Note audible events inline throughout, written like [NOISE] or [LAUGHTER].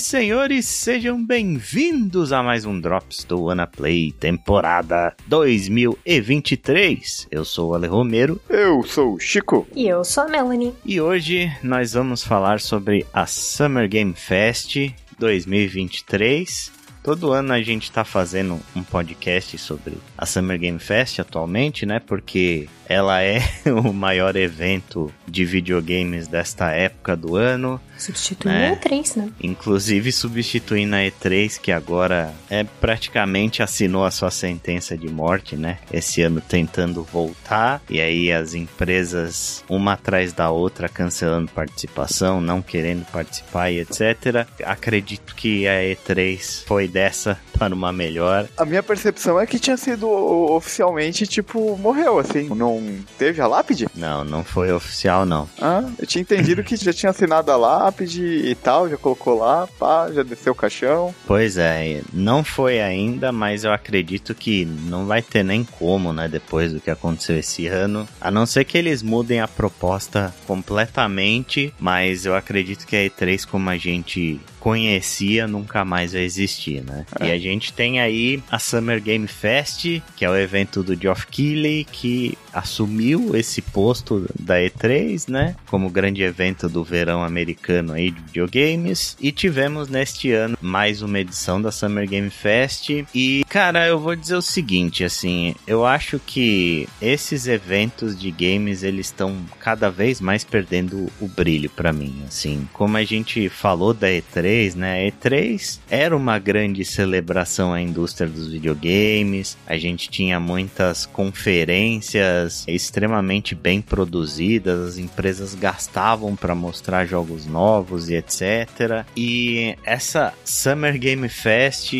E senhores, sejam bem-vindos a mais um Drops do Wanna Play, temporada 2023. Eu sou o Ale Romero. Eu sou o Chico. E eu sou a Melanie. E hoje nós vamos falar sobre a Summer Game Fest 2023. Todo ano a gente tá fazendo um podcast sobre a Summer Game Fest atualmente, né? Porque ela é [LAUGHS] o maior evento de videogames desta época do ano. Substituindo é. a E3, né? Inclusive substituindo a E3, que agora é praticamente assinou a sua sentença de morte, né? Esse ano tentando voltar. E aí as empresas, uma atrás da outra, cancelando participação, não querendo participar e etc. Acredito que a E3 foi dessa [LAUGHS] para uma melhor. A minha percepção é que tinha sido oficialmente, tipo, morreu, assim. Não teve a lápide? Não, não foi oficial, não. Ah, eu tinha entendido que já tinha assinado a lápide e tal, já colocou lá, pá, já desceu o caixão. Pois é, não foi ainda, mas eu acredito que não vai ter nem como, né, depois do que aconteceu esse ano. A não ser que eles mudem a proposta completamente, mas eu acredito que a E3, como a gente conhecia nunca mais vai existir, né? É. E a gente tem aí a Summer Game Fest, que é o evento do Geoff Keighley, que assumiu esse posto da E3, né? Como grande evento do verão americano aí de videogames. E tivemos neste ano mais uma edição da Summer Game Fest. E, cara, eu vou dizer o seguinte, assim, eu acho que esses eventos de games, eles estão cada vez mais perdendo o brilho para mim, assim. Como a gente falou da E3, E3, né? A E3 era uma grande celebração à indústria dos videogames. A gente tinha muitas conferências extremamente bem produzidas, as empresas gastavam para mostrar jogos novos e etc. E essa Summer Game Fest,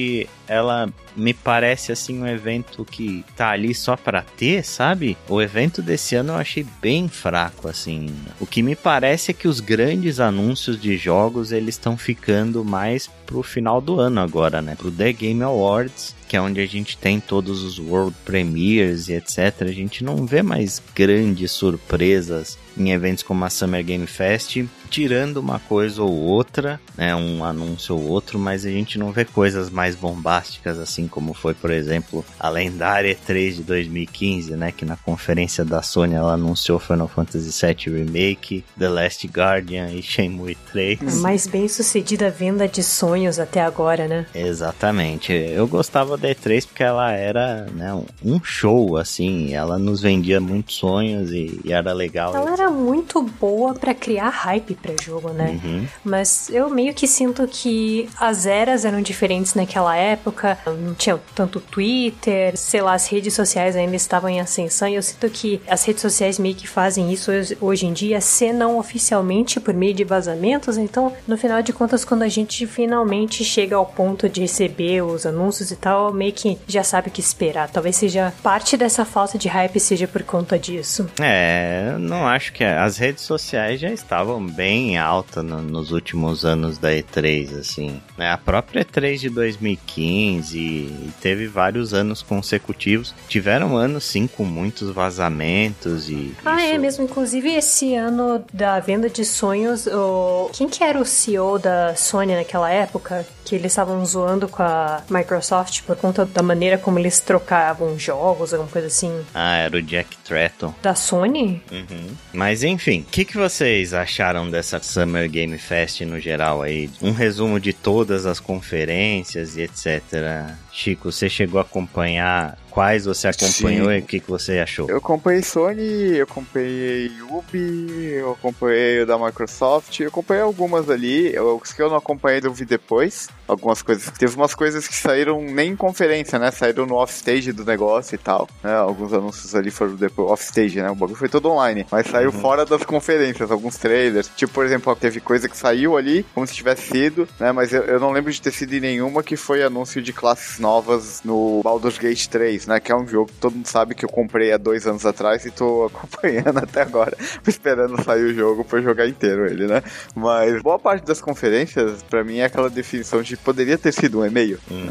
ela me parece assim um evento que tá ali só para ter, sabe? O evento desse ano eu achei bem fraco assim. O que me parece é que os grandes anúncios de jogos eles estão ficando mais pro final do ano agora, né? Pro The Game Awards, que é onde a gente tem todos os World Premiers e etc. A gente não vê mais grandes surpresas em eventos como a Summer Game Fest, tirando uma coisa ou outra, né, um anúncio ou outro, mas a gente não vê coisas mais bombásticas assim como foi, por exemplo, a lendária E3 de 2015, né, que na conferência da Sony ela anunciou Final Fantasy VII Remake, The Last Guardian e Shenmue 3. A mais bem sucedida venda de sonhos até agora, né? Exatamente. Eu gostava da E3 porque ela era, né, um show assim, ela nos vendia muitos sonhos e, e era legal. Ela era muito boa para criar hype para jogo, né? Uhum. Mas eu meio que sinto que as eras eram diferentes naquela época. Não tinha tanto Twitter, sei lá, as redes sociais ainda estavam em ascensão. E eu sinto que as redes sociais meio que fazem isso hoje em dia, se não oficialmente por meio de vazamentos. Então, no final de contas, quando a gente finalmente chega ao ponto de receber os anúncios e tal, meio que já sabe o que esperar. Talvez seja parte dessa falta de hype seja por conta disso. É, não acho que que as redes sociais já estavam bem alta no, nos últimos anos da E3, assim. Né? A própria E3 de 2015 e teve vários anos consecutivos. Tiveram anos, sim, com muitos vazamentos e... Ah, é isso... é mesmo. Inclusive, esse ano da venda de sonhos, o... quem que era o CEO da Sony naquela época? Que eles estavam zoando com a Microsoft por conta da maneira como eles trocavam jogos, alguma coisa assim. Ah, era o Jack Tratton. Da Sony? Uhum. Mas enfim, o que, que vocês acharam dessa Summer Game Fest no geral aí? Um resumo de todas as conferências e etc. Chico, você chegou a acompanhar quais você acompanhou Sim. e o que, que você achou? Eu acompanhei Sony, eu acompanhei Ubi, eu acompanhei o da Microsoft, eu acompanhei algumas ali, os que eu não acompanhei eu vi depois, algumas coisas. Teve umas coisas que saíram nem em conferência, né? Saíram no off-stage do negócio e tal, né? Alguns anúncios ali foram depois off-stage, né? O bagulho foi todo online, mas saiu uhum. fora das conferências, alguns trailers. Tipo, por exemplo, teve coisa que saiu ali, como se tivesse sido, né? Mas eu, eu não lembro de ter sido em nenhuma que foi anúncio de classes novas no Baldur's Gate 3, 3, né? Que é um jogo que todo mundo sabe que eu comprei há dois anos atrás e tô [LAUGHS] acompanhando até agora, [LAUGHS] esperando sair o jogo pra jogar inteiro ele, né? Mas boa parte das conferências, para mim, é aquela definição de poderia ter sido um e-mail. Hum.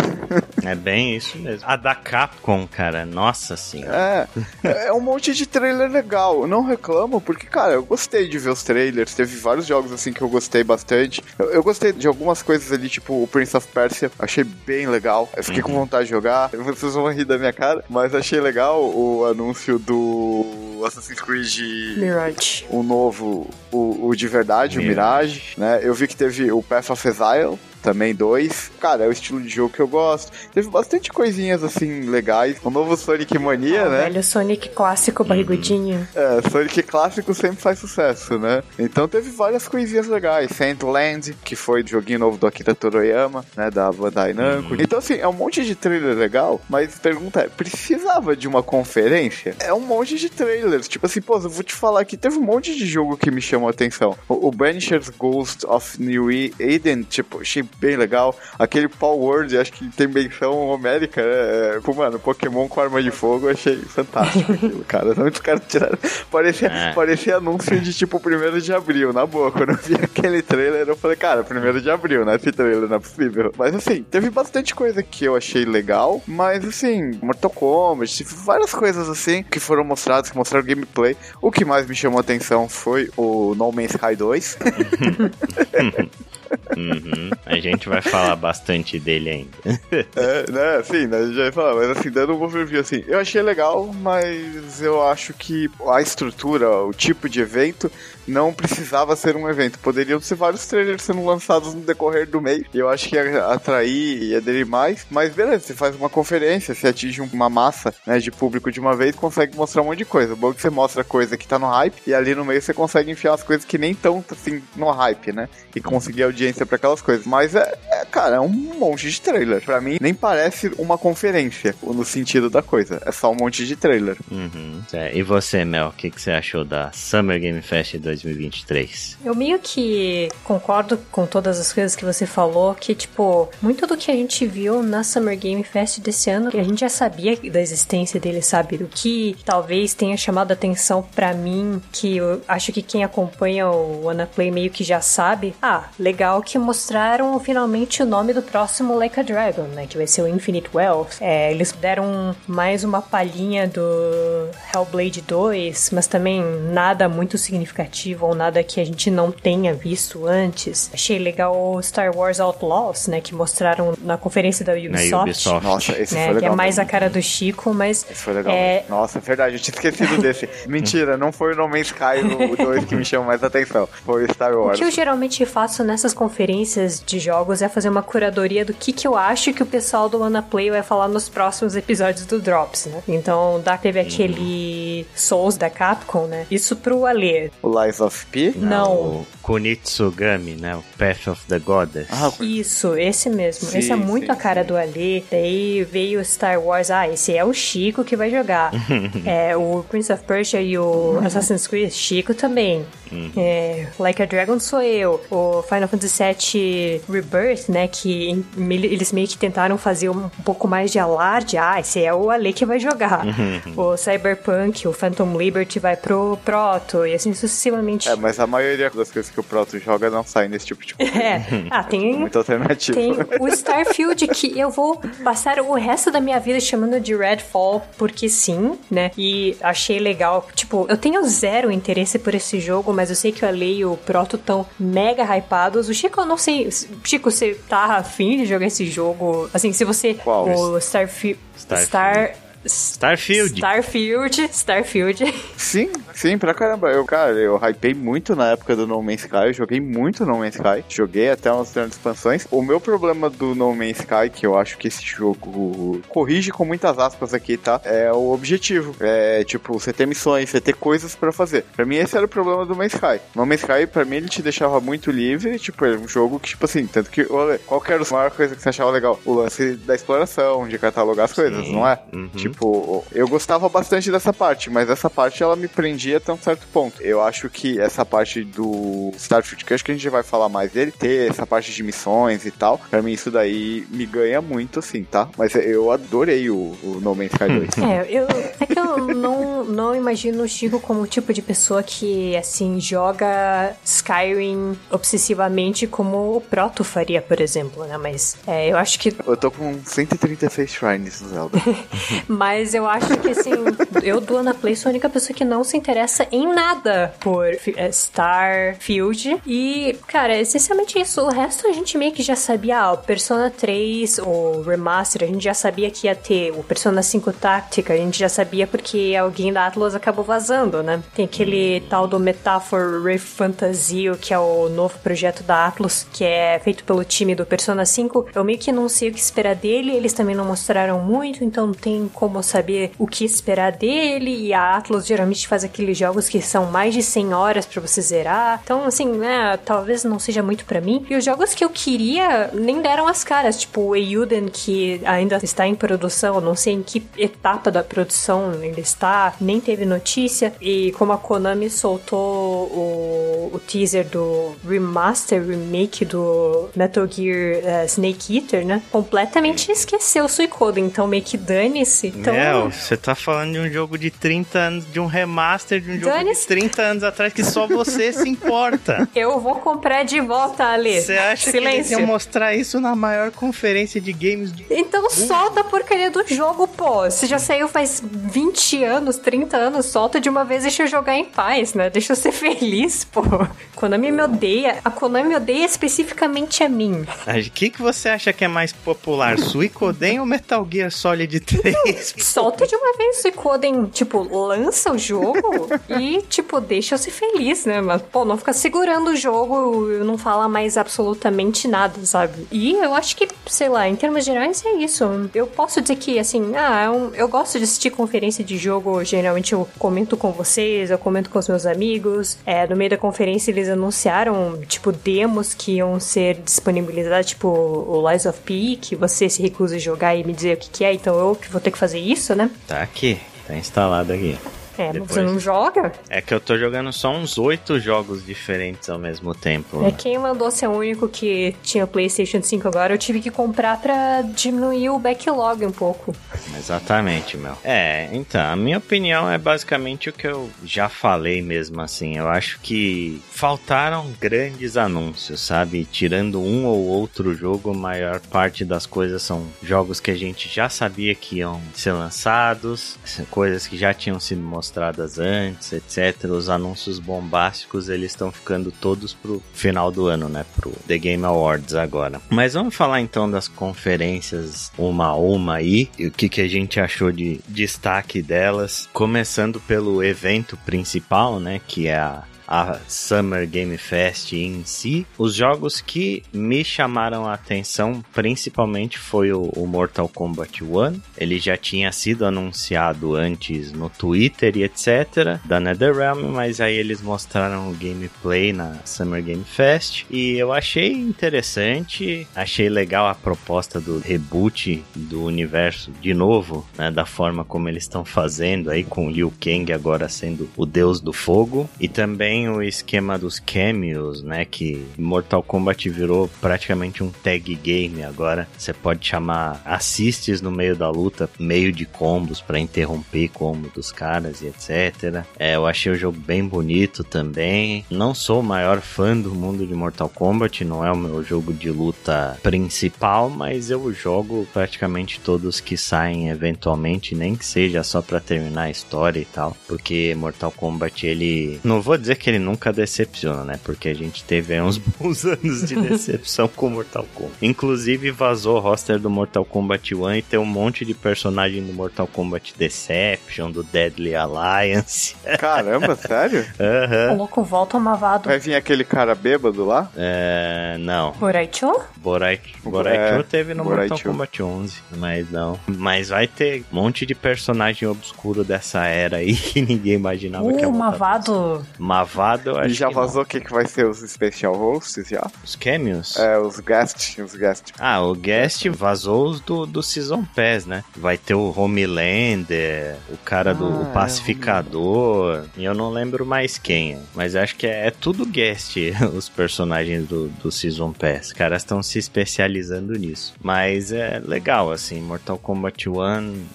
[LAUGHS] é bem isso mesmo. A da Capcom, cara, nossa senhora. É, é um monte de trailer legal. Eu não reclamo, porque, cara, eu gostei de ver os trailers. Teve vários jogos assim que eu gostei bastante. Eu, eu gostei de algumas coisas ali, tipo o Prince of Persia. Achei bem legal. Eu fiquei uhum. com vontade de jogar. Vocês vão rir da minha cara, mas achei legal o anúncio do Assassin's Creed Mirage. O novo, o, o de verdade, Mirage. o Mirage, né? Eu vi que teve o Path of Exile, também dois. Cara, é o estilo de jogo que eu gosto. Teve bastante coisinhas assim legais. O novo Sonic Mania, oh, né? Velho Sonic clássico barrigudinho. É, Sonic clássico sempre faz sucesso, né? Então teve várias coisinhas legais. Sandland, que foi o joguinho novo do Akira Toroyama, né? Da Bandai Namco. Uhum. Então, assim, é um monte de trailer legal, mas a pergunta é: precisava de uma conferência? É um monte de trailers. Tipo assim, pô, eu vou te falar que teve um monte de jogo que me chamou a atenção. O, o Banisher's Ghost of New Eden, tipo, achei bem legal. Aquele Paul Word, acho que tem menção homérica, né? É, pô, mano, Pokémon com arma de fogo, achei fantástico aquilo, [LAUGHS] cara. Muitos caras tiraram. Parecia, é. parecia anúncio de tipo 1 de abril, na boa. Quando eu vi [LAUGHS] aquele trailer, eu falei, cara, 1 de abril, né? Esse trailer não é possível. Mas assim, teve bastante coisa que eu achei legal, mas assim, Mortal Kombat, várias coisas assim que foram mostradas, que mostraram gameplay. O que mais me chamou a atenção foi o No Man's Sky 2. [LAUGHS] Uhum. A gente vai falar bastante dele ainda. [LAUGHS] é, né, sim, né, a gente vai falar, mas assim, dando um overview, assim, eu achei legal, mas eu acho que a estrutura, o tipo de evento não precisava ser um evento. Poderiam ser vários trailers sendo lançados no decorrer do mês. Eu acho que ia atrair e aderir mais. Mas beleza, você faz uma conferência, você atinge uma massa né, de público de uma vez, consegue mostrar um monte de coisa. O bom é que você mostra coisa que tá no hype e ali no meio você consegue enfiar as coisas que nem estão assim no hype, né? E conseguir audiência para aquelas coisas. Mas é, é, cara, é um monte de trailer. Para mim, nem parece uma conferência no sentido da coisa. É só um monte de trailer. Uhum. É, e você, Mel, o que, que você achou da Summer Game Fest 2020? 2023. Eu meio que concordo com todas as coisas que você falou, que, tipo, muito do que a gente viu na Summer Game Fest desse ano, a gente já sabia da existência dele, sabe? O que talvez tenha chamado a atenção para mim, que eu acho que quem acompanha o Wanna Play meio que já sabe. Ah, legal que mostraram finalmente o nome do próximo Like a Dragon, né? Que vai ser o Infinite Wealth. É, eles deram mais uma palhinha do Hellblade 2, mas também nada muito significativo ou nada que a gente não tenha visto antes. Achei legal o Star Wars Outlaws, né, que mostraram na conferência da Ubisoft. Na Ubisoft. Nossa, esse né, foi legal. Que é mais a cara do Chico, mas... Esse foi legal. É... Nossa, é verdade, eu tinha esquecido desse. [LAUGHS] Mentira, não foi o No Man's Sky o 2 que me chamou mais atenção. Foi o Star Wars. O que eu geralmente faço nessas conferências de jogos é fazer uma curadoria do que, que eu acho que o pessoal do Play vai falar nos próximos episódios do Drops, né? Então, da teve aquele Souls da Capcom, né? Isso pro Alê. O Lies of P? Não. O Kunitsugami, né? O Path of the Goddess. Ah, Isso, esse mesmo. Sim, esse é muito sim, a cara sim. do Ali. Daí veio Star Wars. Ah, esse é o Chico que vai jogar. [LAUGHS] é, o Prince of Persia e o Assassin's Creed, Chico também. Uhum. É, like a Dragon sou eu. O Final Fantasy VII Rebirth, né? Que eles meio que tentaram fazer um pouco mais de alarde. Ah, esse é o Ale que vai jogar. Uhum. O Cyberpunk, o Phantom Liberty vai pro Proto e assim sucessivamente. É, mas a maioria das coisas que o Proto joga não sai nesse tipo de coisa. [LAUGHS] É. Ah, tem. Muita alternativa. Tem [LAUGHS] o Starfield que eu vou passar o resto da minha vida chamando de Redfall, porque sim, né? E achei legal. Tipo, eu tenho zero interesse por esse jogo, mas eu sei que o Ale e o Proto estão mega hypados. O Chico, eu não sei. Chico, você tá afim de jogar esse jogo? Assim, se você. Qual? O Starfield. Starfield. Star. Starfield. Starfield, Starfield. [LAUGHS] Sim, sim, pra caramba. Eu, cara, eu hypei muito na época do No Man's Sky, eu joguei muito No Man's Sky, joguei até umas grandes expansões. O meu problema do No Man's Sky, que eu acho que esse jogo corrige com muitas aspas aqui, tá? É o objetivo. É, tipo, você ter missões, você ter coisas pra fazer. Pra mim, esse era o problema do No Man's Sky. No Man's Sky, pra mim, ele te deixava muito livre, tipo, era um jogo que, tipo assim, tanto que, olha, qual que era a maior coisa que você achava legal? O lance da exploração, de catalogar as coisas, sim. não é? Uhum. Tipo, Tipo, eu gostava bastante dessa parte, mas essa parte ela me prendia até um certo ponto. Eu acho que essa parte do Starfield, que acho que a gente vai falar mais dele, ter essa parte de missões e tal, pra mim isso daí me ganha muito, assim, tá? Mas eu adorei o, o No Man's Sky 2. [LAUGHS] É, eu, é que eu não, não imagino o Chico como o tipo de pessoa que, assim, joga Skyrim obsessivamente como o Proto faria, por exemplo, né? Mas é, eu acho que. Eu tô com 136 shrines no Zelda. [LAUGHS] Mas eu acho que, assim, eu do Ana Play sou a única pessoa que não se interessa em nada por é, Starfield. E, cara, é essencialmente isso. O resto a gente meio que já sabia. Ah, o Persona 3, o Remaster, a gente já sabia que ia ter. O Persona 5 Táctica, a gente já sabia porque alguém da Atlas acabou vazando, né? Tem aquele tal do Metaphor Ray Fantasio, que é o novo projeto da Atlas, que é feito pelo time do Persona 5. Eu meio que não sei o que esperar dele, eles também não mostraram muito, então não tem como saber o que esperar dele. E a Atlas geralmente faz aqueles jogos que são mais de 100 horas para você zerar. Então, assim, né, talvez não seja muito para mim. E os jogos que eu queria nem deram as caras, tipo o Euden, que ainda está em produção, não sei em que etapa da produção ele está, nem teve notícia. E como a Konami soltou o, o teaser do remaster, remake do Metal Gear uh, Snake Eater, né? Completamente esqueceu o Suicoden, então meio que dane-se. Então... Mel, você tá falando de um jogo de 30 anos, de um remaster de um jogo de 30 anos atrás que só você se importa. [LAUGHS] Eu vou comprar de volta, Ali. Você acha Silêncio. que eles iam mostrar isso na maior conferência de games de... Então solta a porcaria do jogo, pô. Você já saiu faz 20 anos, 30 anos, solta de uma vez e deixa eu jogar em paz, né? Deixa eu ser [LAUGHS] feliz, pô. Konami me odeia. A Konami me odeia especificamente a mim. O que, que você acha que é mais popular, Suicoden ou Metal Gear Solid 3? Solta de uma vez Suicoden, tipo, lança o jogo [LAUGHS] e, tipo, deixa eu ser feliz, né? Mas, pô, não fica segurando o jogo e não fala mais absolutamente nada, sabe? E eu acho que, sei lá, em termos gerais é isso. Eu posso dizer que, assim, ah, eu, é eu gosto de assistir conferência de jogo, geralmente eu comento com vocês, eu comento com os meus amigos. É, no meio da conferência eles anunciaram, tipo, demos que iam ser disponibilizados, tipo, o Lies of P, que você se recusa a jogar e me dizer o que, que é, então eu que vou ter que fazer isso, né? Tá aqui, tá instalado aqui. É, Depois. você não joga? É que eu tô jogando só uns oito jogos diferentes ao mesmo tempo. É quem mandou ser o único que tinha PlayStation 5 agora, eu tive que comprar pra diminuir o backlog um pouco. Exatamente, meu. É, então, a minha opinião é basicamente o que eu já falei mesmo assim. Eu acho que faltaram grandes anúncios, sabe? Tirando um ou outro jogo, a maior parte das coisas são jogos que a gente já sabia que iam ser lançados, coisas que já tinham sido mostradas mostradas antes, etc. Os anúncios bombásticos eles estão ficando todos pro final do ano, né? Pro The Game Awards agora. Mas vamos falar então das conferências uma a uma aí e o que, que a gente achou de destaque delas. Começando pelo evento principal, né? Que é a a Summer Game Fest em si. Os jogos que me chamaram a atenção principalmente foi o, o Mortal Kombat 1. Ele já tinha sido anunciado antes no Twitter e etc. da NetherRealm, mas aí eles mostraram o gameplay na Summer Game Fest e eu achei interessante, achei legal a proposta do reboot do universo de novo, né, da forma como eles estão fazendo aí com Liu Kang agora sendo o deus do fogo e também tem o esquema dos cameos, né? Que Mortal Kombat virou praticamente um tag game agora. Você pode chamar assistes no meio da luta, meio de combos para interromper combo dos caras e etc. É, eu achei o jogo bem bonito também. Não sou o maior fã do mundo de Mortal Kombat, não é o meu jogo de luta principal, mas eu jogo praticamente todos que saem eventualmente, nem que seja só para terminar a história e tal, porque Mortal Kombat ele não vou dizer que que ele nunca decepciona, né? Porque a gente teve uns [LAUGHS] bons anos de decepção com Mortal Kombat. Inclusive vazou o roster do Mortal Kombat 1 e tem um monte de personagem do Mortal Kombat Deception, do Deadly Alliance. [LAUGHS] Caramba, sério? Aham. Uhum. louco, volta mavado. Vai vir aquele cara bêbado lá? É. Não. Boraicho? Boraicho, Boraicho é, teve no. Mortal Kombat 11, mas não. Mas vai ter um monte de personagem obscuro dessa era aí [LAUGHS] que ninguém imaginava uh, que ia Mavado. Mavado gravado, eu acho E já que vazou o que, que vai ser os Special Hosts já? Os cameos? É, os Guest, os Guest. Ah, o guest vazou os do, do Season Pass, né? Vai ter o Homelander, o cara do Ah, o é, Pacificador, e eu não lembro mais quem. Mas acho que é, é tudo guest, [LAUGHS] os personagens do, do Season Pass. Os caras estão se especializando nisso. Mas é legal, assim, Mortal Kombat 1,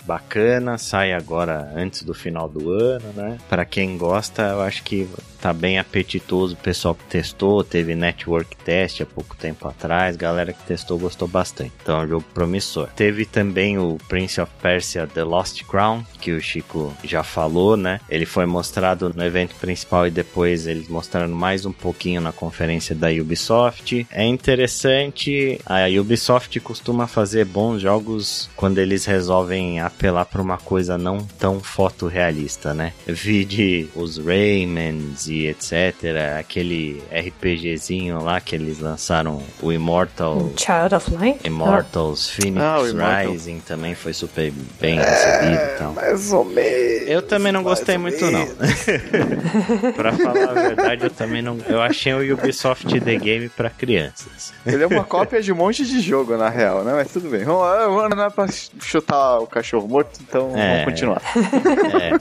bacana, sai agora antes do final do ano, né? Pra quem gosta, eu acho que tá bem apetitoso. O pessoal que testou, teve network test há pouco tempo atrás. Galera que testou gostou bastante. Então é um jogo promissor. Teve também o Prince of Persia The Lost Crown, que o Chico já falou, né? Ele foi mostrado no evento principal e depois eles mostraram mais um pouquinho na conferência da Ubisoft. É interessante. A Ubisoft costuma fazer bons jogos quando eles resolvem apelar para uma coisa não tão fotorrealista, né? Vide os Raymans e etc. Aquele RPGzinho lá que eles lançaram, o Immortal. Child of Light? Immortals Phoenix Ah, Immortal. Rising também foi super bem recebido e tal. Mais ou menos. Eu também não gostei muito, não. [LAUGHS] pra falar a verdade, eu também não. Eu achei o Ubisoft The Game pra crianças. Ele é uma [LAUGHS] cópia de um monte de jogo, na real, né? Mas tudo bem. Vamos lá, vamos- não é pra chutar o cachorro morto, então É. vamos continuar.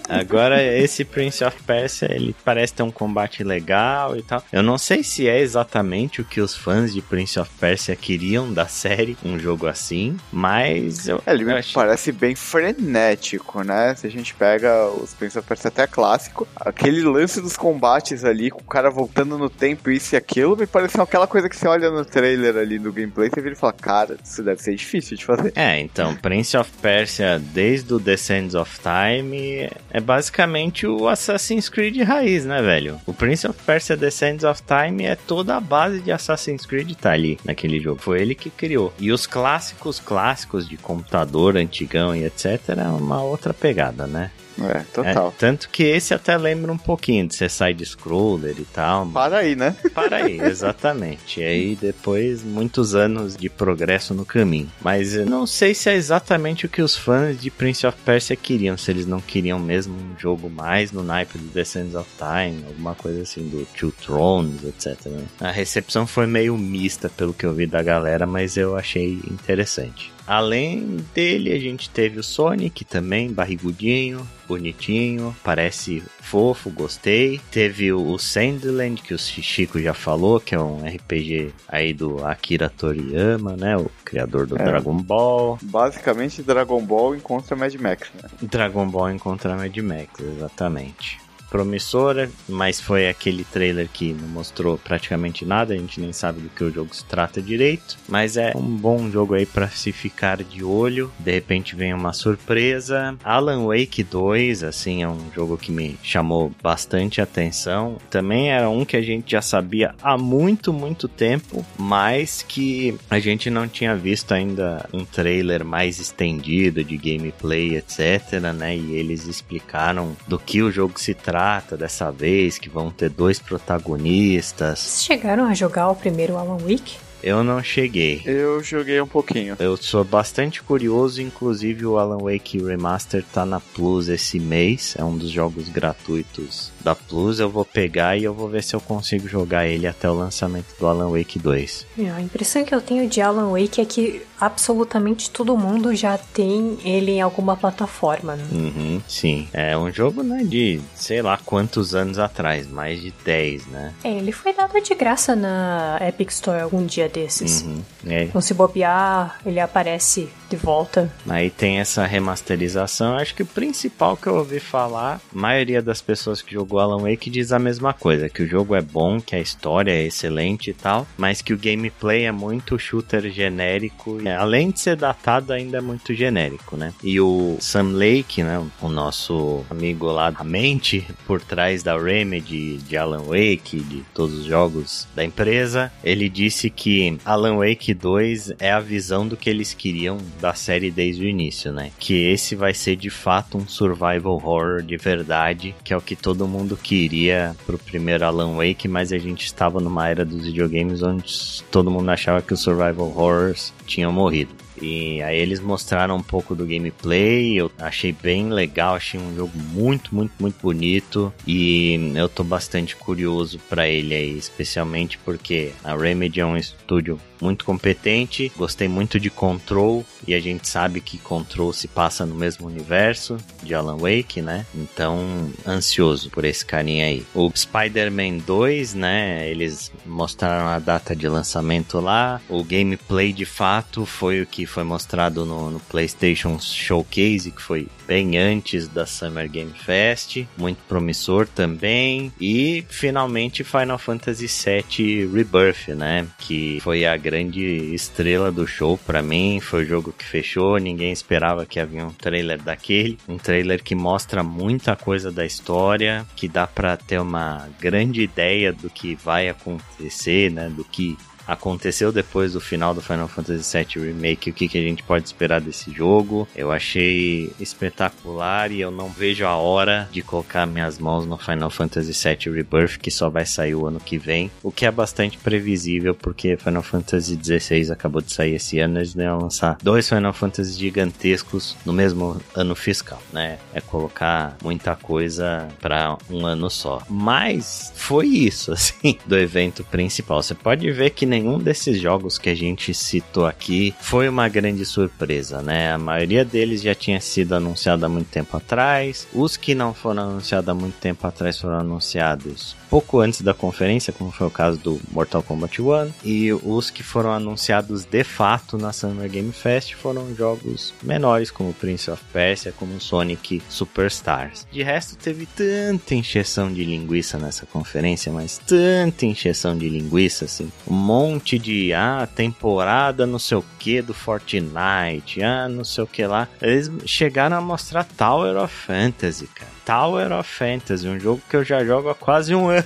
É, agora esse Prince of Persia, ele parece ter um combate legal e tal. Eu não sei se é exatamente o que os fãs de Prince of Persia queriam da série, um jogo assim, mas eu, É, Ele eu me achei- parece bem frenético, né? Se a gente pega os Prince of Persia até clássico, aquele lance dos combates ali, com o cara voltando no tempo, isso e aquilo, me pareceu aquela coisa que você olha no trailer ali do gameplay, você vira e fala, cara, isso deve ser difícil de fazer. É, então, Prince of Persia, desde o The Sands of Time, é basicamente o Assassin's Creed raiz, né, velho? O Prince of Persia The Sands of Time é toda a base de Assassin's Creed tá ali naquele jogo. Foi ele que criou. E os clássicos, clássicos de computador antigão e etc, é uma outra pegada, né? É, É, total. tanto que esse até lembra um pouquinho de ser side-scroller e tal. Para aí, né? [LAUGHS] Para aí, exatamente. E aí depois muitos anos de progresso no caminho. Mas eu não sei se é exatamente o que os fãs de Prince of Persia queriam, se eles não queriam mesmo um jogo mais no naipe do The Sands of Time, alguma coisa assim do Two Thrones, etc. né? A recepção foi meio mista pelo que eu vi da galera, mas eu achei interessante. Além dele, a gente teve o Sonic também, barrigudinho, bonitinho, parece fofo, gostei. Teve o Sandland, que o Chico já falou, que é um RPG aí do Akira Toriyama, né? O criador do É. Dragon Ball. Basicamente, Dragon Ball encontra Mad Max, né? Dragon Ball encontra Mad Max, exatamente. Promissora, mas foi aquele trailer que não mostrou praticamente nada, a gente nem sabe do que o jogo se trata direito, mas é um bom jogo aí para se ficar de olho. De repente vem uma surpresa. Alan Wake 2, assim, é um jogo que me chamou bastante atenção. Também era um que a gente já sabia há muito, muito tempo, mas que a gente não tinha visto ainda um trailer mais estendido de gameplay, etc, né? E eles explicaram do que o jogo se trata dessa vez, que vão ter dois protagonistas. Vocês chegaram a jogar o primeiro Alan Wake? Eu não cheguei. Eu joguei um pouquinho. Eu sou bastante curioso, inclusive o Alan Wake Remaster tá na Plus esse mês, é um dos jogos gratuitos da Plus. Eu vou pegar e eu vou ver se eu consigo jogar ele até o lançamento do Alan Wake 2. É, A impressão que eu tenho de Alan Wake é que absolutamente todo mundo já tem ele em alguma plataforma, né? Uhum, sim. É um jogo, né, de sei lá quantos anos atrás, mais de 10, né? É, ele foi dado de graça na Epic Store algum dia desses. Uhum. É, Então se bobear, ele aparece de volta. Aí tem essa remasterização. Acho que o principal que eu ouvi falar, a maioria das pessoas que jogou Alan Wake diz a mesma coisa: que o jogo é bom, que a história é excelente e tal, mas que o gameplay é muito shooter genérico. além de ser datado, ainda é muito genérico, né? E o Sam Lake, né? O nosso amigo lá, a mente por trás da Remedy, de Alan Wake, de todos os jogos da empresa, ele disse que Alan Wake 2 é a visão do que eles queriam da série desde o início, né? Que esse vai ser de fato um survival horror de verdade, que é o que todo mundo queria pro primeiro Alan Wake, mas a gente estava numa era dos videogames onde todo mundo achava que os survival horrors tinham morrido. E aí eles mostraram um pouco do gameplay, eu achei bem legal, achei um jogo muito, muito, muito bonito e eu tô bastante curioso para ele aí, especialmente porque a Remedy é um estúdio muito competente, gostei muito de Control e a gente sabe que Control se passa no mesmo universo de Alan Wake, né? Então, ansioso por esse carinha aí. O Spider-Man 2, né? Eles mostraram a data de lançamento lá. O gameplay de fato foi o que foi mostrado no, no PlayStation Showcase, que foi bem antes da Summer Game Fest. Muito promissor também. E finalmente Final Fantasy VII Rebirth, né? Que foi a grande estrela do show para mim. Foi o jogo que fechou. Ninguém esperava que havia um trailer daquele. Um trailer que mostra muita coisa da história, que dá para ter uma grande ideia do que vai acontecer, né? Do que aconteceu depois do final do Final Fantasy VII Remake, o que, que a gente pode esperar desse jogo. Eu achei espetacular e eu não vejo a hora de colocar minhas mãos no Final Fantasy VII Rebirth, que só vai sair o ano que vem, o que é bastante previsível, porque Final Fantasy XVI acabou de sair esse ano, eles iam lançar dois Final Fantasy gigantescos no mesmo ano fiscal, né? É colocar muita coisa para um ano só. Mas foi isso, [LAUGHS] assim, do evento principal. Você pode ver que nem nenhum desses jogos que a gente citou aqui foi uma grande surpresa, né? A maioria deles já tinha sido anunciado há muito tempo atrás. Os que não foram anunciados há muito tempo atrás foram anunciados pouco antes da conferência, como foi o caso do Mortal Kombat 1, e os que foram anunciados de fato na Summer Game Fest foram jogos menores, como Prince of Persia, como Sonic Superstars. De resto, teve tanta encheção de linguiça nessa conferência, mas tanta encheção de linguiça, assim, um monte de, ah, temporada não sei o que do Fortnite, ah, não sei o que lá. Eles chegaram a mostrar Tower of Fantasy, cara. Tower of Fantasy, um jogo que eu já jogo há quase um [LAUGHS] ano.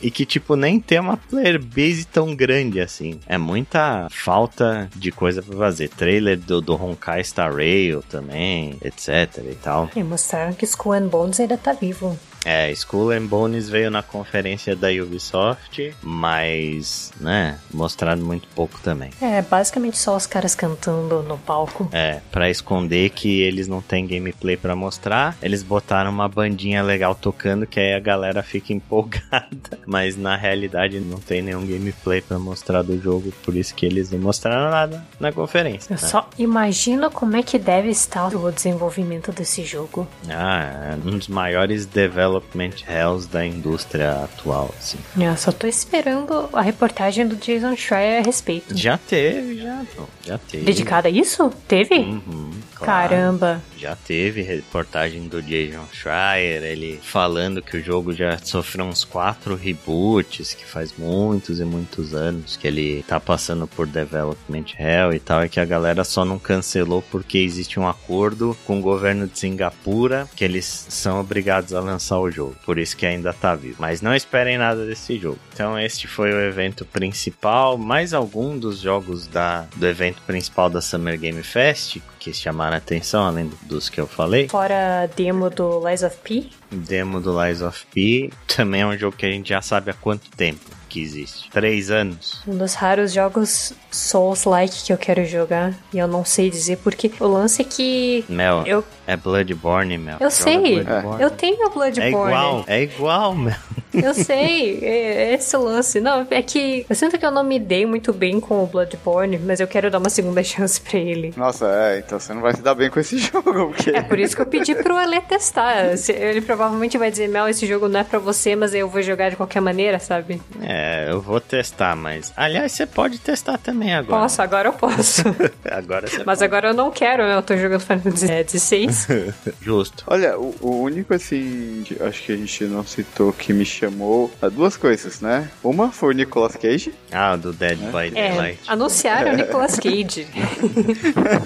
e que, tipo, nem tem uma player base tão grande assim. É muita falta de coisa pra fazer. Trailer do, do Honkai Star Rail também, etc e tal. E mostraram que Skull Bones ainda tá vivo. É, Skull and Bones veio na conferência da Ubisoft, mas, né, mostrado muito pouco também. É, basicamente só os caras cantando no palco. É, para esconder que eles não têm gameplay para mostrar, eles botaram uma bandinha legal tocando que aí a galera fica [LAUGHS] empolgada, mas na realidade não tem nenhum gameplay para mostrar do jogo, por isso que eles não mostraram nada na conferência. Eu né? só imagino como é que deve estar o desenvolvimento desse jogo. Ah, é um dos maiores developers development hells da indústria atual, assim. Eu só tô esperando a reportagem do Jason Schreier a respeito. Já teve, já, já teve. Dedicada a isso? Teve? Uhum, claro. Caramba. Já teve reportagem do Jason Schreier, ele falando que o jogo já sofreu uns quatro reboots, que faz muitos e muitos anos que ele tá passando por development hell e tal, e que a galera só não cancelou porque existe um acordo com o governo de Singapura que eles são obrigados a lançar o jogo. Por isso que ainda tá vivo. Mas não esperem nada desse jogo. Então este foi o evento principal. Mais algum dos jogos da, do evento principal da Summer Game Fest que chamaram a atenção, além dos que eu falei. Fora a demo do Lies of P. Demo do Lies of P. Também é um jogo que a gente já sabe há quanto tempo que existe. Três anos. Um dos raros jogos Souls-like que eu quero jogar. E eu não sei dizer porque o lance é que. Mel, eu... é Bloodborne, Mel. Eu Joga sei. Bloodborne. Eu tenho Bloodborne. É igual, é igual, Mel. Eu sei, é, é esse o lance. Não, é que eu sinto que eu não me dei muito bem com o Bloodborne, mas eu quero dar uma segunda [LAUGHS] chance pra ele. Nossa, é, então você não vai se dar bem com esse [LAUGHS] jogo. Porque... É por isso que eu pedi pro Ale testar. Ele provavelmente vai dizer, Mel, esse jogo não é pra você, mas eu vou jogar de qualquer maneira, sabe? É, eu vou testar, mas. Aliás, você pode testar também agora. Posso, agora eu posso. [LAUGHS] agora você Mas pode. agora eu não quero, eu tô jogando Final Fantasy XVI. [LAUGHS] Justo. Olha, o, o único assim, que acho que a gente não citou que me chamou a duas coisas, né? Uma foi o Nicolas Cage. Ah, do Dead é. by Daylight. É, anunciaram o Nicolas [LAUGHS] Cage.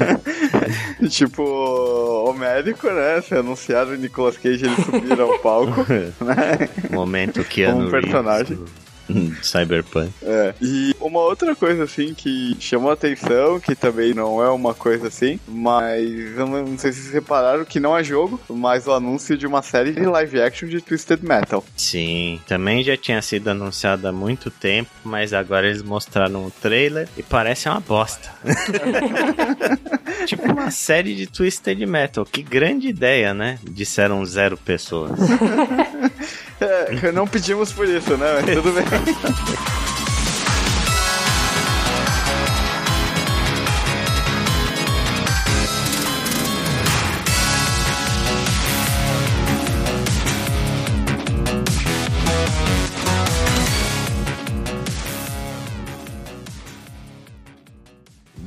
[LAUGHS] tipo, o médico, né? Se anunciaram o Nicolas Cage, ele subir ao palco, né? Momento que um personagem. [LAUGHS] Cyberpunk. É. E uma outra coisa, assim, que chamou a atenção, que também não é uma coisa assim, mas eu não sei se vocês repararam que não é jogo, mas o anúncio de uma série de live action de Twisted Metal. Sim, também já tinha sido anunciado há muito tempo, mas agora eles mostraram o trailer e parece uma bosta. [LAUGHS] tipo uma série de Twisted Metal. Que grande ideia, né? Disseram zero pessoas. [LAUGHS] é, não pedimos por isso, né? Tudo bem. [LAUGHS]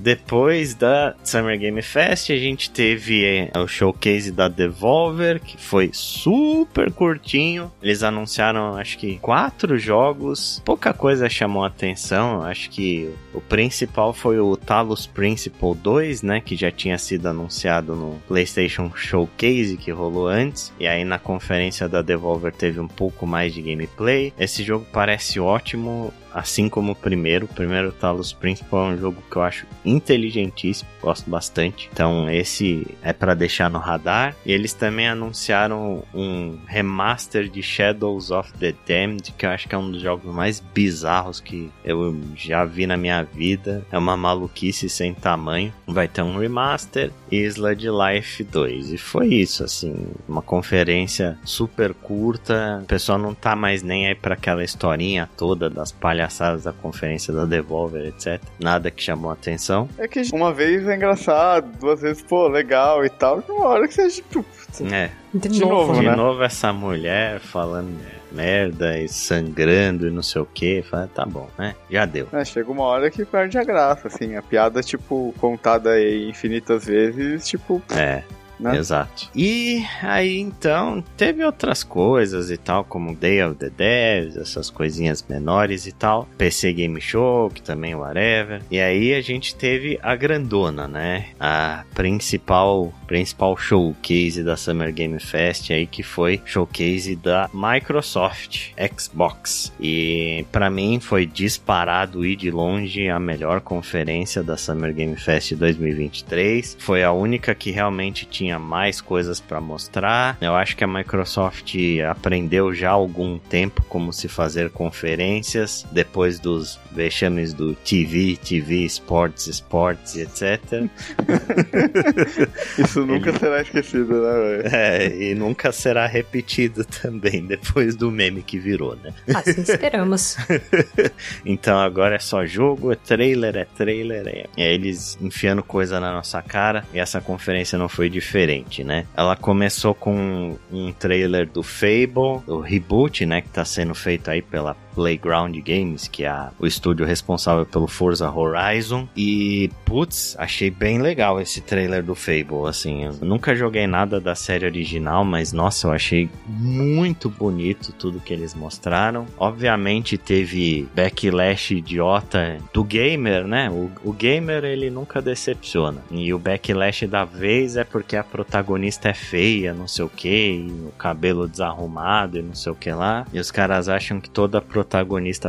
Depois da Summer Game Fest, a gente teve é, o showcase da Devolver, que foi super curtinho. Eles anunciaram, acho que, quatro jogos. Pouca coisa chamou a atenção. Acho que o principal foi o Talos Principle 2, né? Que já tinha sido anunciado no PlayStation Showcase, que rolou antes. E aí na conferência da Devolver teve um pouco mais de gameplay. Esse jogo parece ótimo assim como o primeiro. O primeiro Talos Principal é um jogo que eu acho inteligentíssimo, gosto bastante. Então esse é para deixar no radar. E eles também anunciaram um remaster de Shadows of the Damned, que eu acho que é um dos jogos mais bizarros que eu já vi na minha vida. É uma maluquice sem tamanho. Vai ter um remaster e Sludge Life 2. E foi isso, assim, uma conferência super curta. O pessoal não tá mais nem aí para aquela historinha toda das palhaçadas da conferência da Devolver, etc. Nada que chamou a atenção. É que uma vez é engraçado, duas vezes, pô, legal e tal. Uma hora que você, tipo. É. De, De novo, novo, né? de novo essa mulher falando merda e sangrando e não sei o que. Fala, tá bom, né? Já deu. É, chega uma hora que perde a graça, assim. A piada, tipo, contada aí infinitas vezes, tipo. É. Né? Exato. E aí então teve outras coisas e tal, como Day of the Devs, essas coisinhas menores e tal. PC Game Show, que também whatever. E aí a gente teve a grandona, né? A principal principal showcase da Summer Game Fest aí que foi showcase da Microsoft Xbox. E para mim foi disparado e de longe a melhor conferência da Summer Game Fest 2023. Foi a única que realmente tinha mais coisas para mostrar. Eu acho que a Microsoft aprendeu já há algum tempo como se fazer conferências depois dos vexames do TV, TV, Sports, Sports, etc. [LAUGHS] [LAUGHS] Isso nunca Ele- será esquecido, né, velho? [LAUGHS] É, e nunca será repetido [LAUGHS] também depois do meme que virou, né? Assim esperamos. [LAUGHS] Então agora é só jogo, é trailer, é trailer, é, é eles enfiando coisa na nossa cara. E essa conferência não foi diferente, né? Ela começou com um trailer do Fable, o reboot, né? Que tá sendo feito aí pela Playground Games, que é o estúdio responsável pelo Forza Horizon. E, putz, achei bem legal esse trailer do Fable, assim. Eu nunca joguei nada da série original, mas nossa, eu achei muito bonito tudo que eles mostraram. Obviamente teve backlash idiota do gamer, né? O, o gamer ele nunca decepciona. E o backlash da vez é porque a protagonista é feia, não sei o que, o cabelo desarrumado e não sei o que lá. E os caras acham que toda protagonista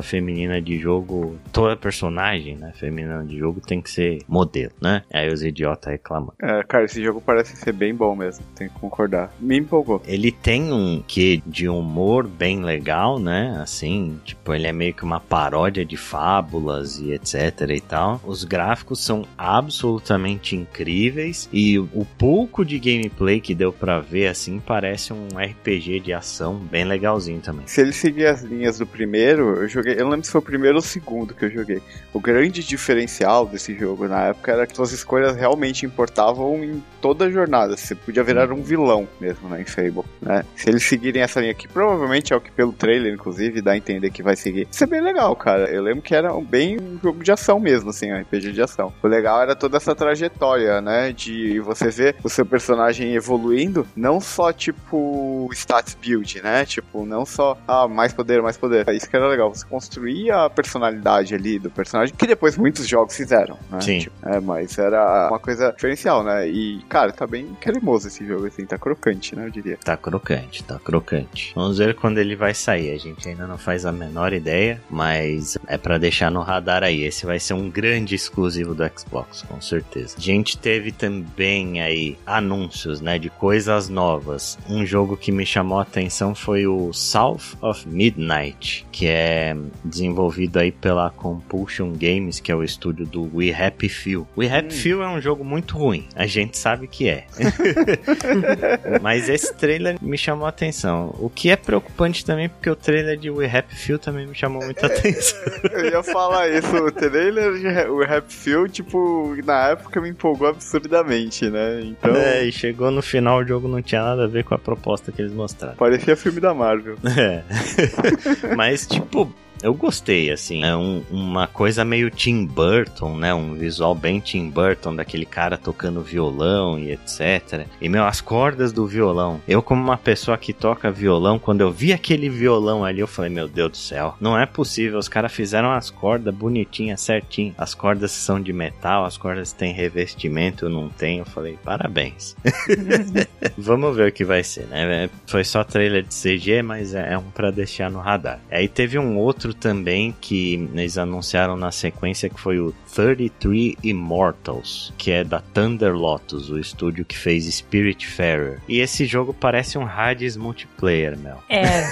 feminina de jogo, toda personagem, né, feminina de jogo tem que ser modelo, né? Aí os idiotas reclamam. É, cara, esse jogo parece ser bem bom mesmo, tenho que concordar. Me empolgou. Ele tem um quê de humor bem legal, né? Assim, tipo, ele é meio que uma paródia de fábulas e etc e tal. Os gráficos são absolutamente incríveis e o pouco de gameplay que deu pra ver assim parece um RPG de ação bem legalzinho também. Se ele seguir as linhas do primeiro, eu joguei. Eu não lembro se foi o primeiro ou o segundo que eu joguei. O grande diferencial desse jogo na época era que suas escolhas realmente importavam em toda a jornada. Você podia virar um vilão mesmo, né, em Fable. Né? Se eles seguirem essa linha aqui, provavelmente é o que pelo trailer, inclusive, dá a entender que vai seguir. Isso é bem legal, cara. Eu lembro que era bem um jogo de ação mesmo, assim, um RPG de ação. O legal era toda essa trajetória, né? De você ver o seu personagem evoluindo, não só tipo stats build, né? Tipo, não só, ah, mais poder, mais poder. Isso que era legal. Você construía a personalidade ali do personagem, que depois muitos jogos fizeram, né? Sim. Tipo, é, mas era uma coisa diferencial, né? E, cara, tá bem cremoso esse jogo, assim, tá crocante, né, eu diria. Tá crocante, tá crocante. Vamos ver quando ele vai sair, a gente ainda não faz a menor ideia, mas é para deixar no radar aí, esse vai ser um grande exclusivo do Xbox, com certeza. A gente teve também aí anúncios, né, de coisas novas. Um jogo que me chamou a atenção foi o South of Midnight, que é desenvolvido aí pela Compulsion Games, que é o estúdio do We Happy Few. We Happy hum. Few é um jogo muito ruim, a gente sabe que é. [LAUGHS] Mas esse trailer me chamou a atenção. O que é preocupante também, porque o trailer de We Happy Few também me chamou muita atenção. [LAUGHS] Eu ia falar isso, o trailer de We Happy Few, tipo, na época me empolgou absurdamente, né? Então... É, e chegou no final o jogo não tinha nada a ver com a proposta que eles mostraram. Parecia filme da Marvel. [LAUGHS] É. Mas, tipo, eu gostei, assim. É um, uma coisa meio Tim Burton, né? Um visual bem Tim Burton, daquele cara tocando violão e etc. E, meu, as cordas do violão. Eu, como uma pessoa que toca violão, quando eu vi aquele violão ali, eu falei, meu Deus do céu, não é possível. Os caras fizeram as cordas bonitinhas, certinho. As cordas são de metal, as cordas têm revestimento, não tenho. Eu falei, parabéns. [LAUGHS] Vamos ver o que vai ser, né? É, foi só trailer de CG, mas é, é um para deixar no radar. Aí teve um outro outro também que eles anunciaram na sequência que foi o 33 Immortals, que é da Thunder Lotus, o estúdio que fez Spiritfarer. E esse jogo parece um Hades multiplayer, Mel. É.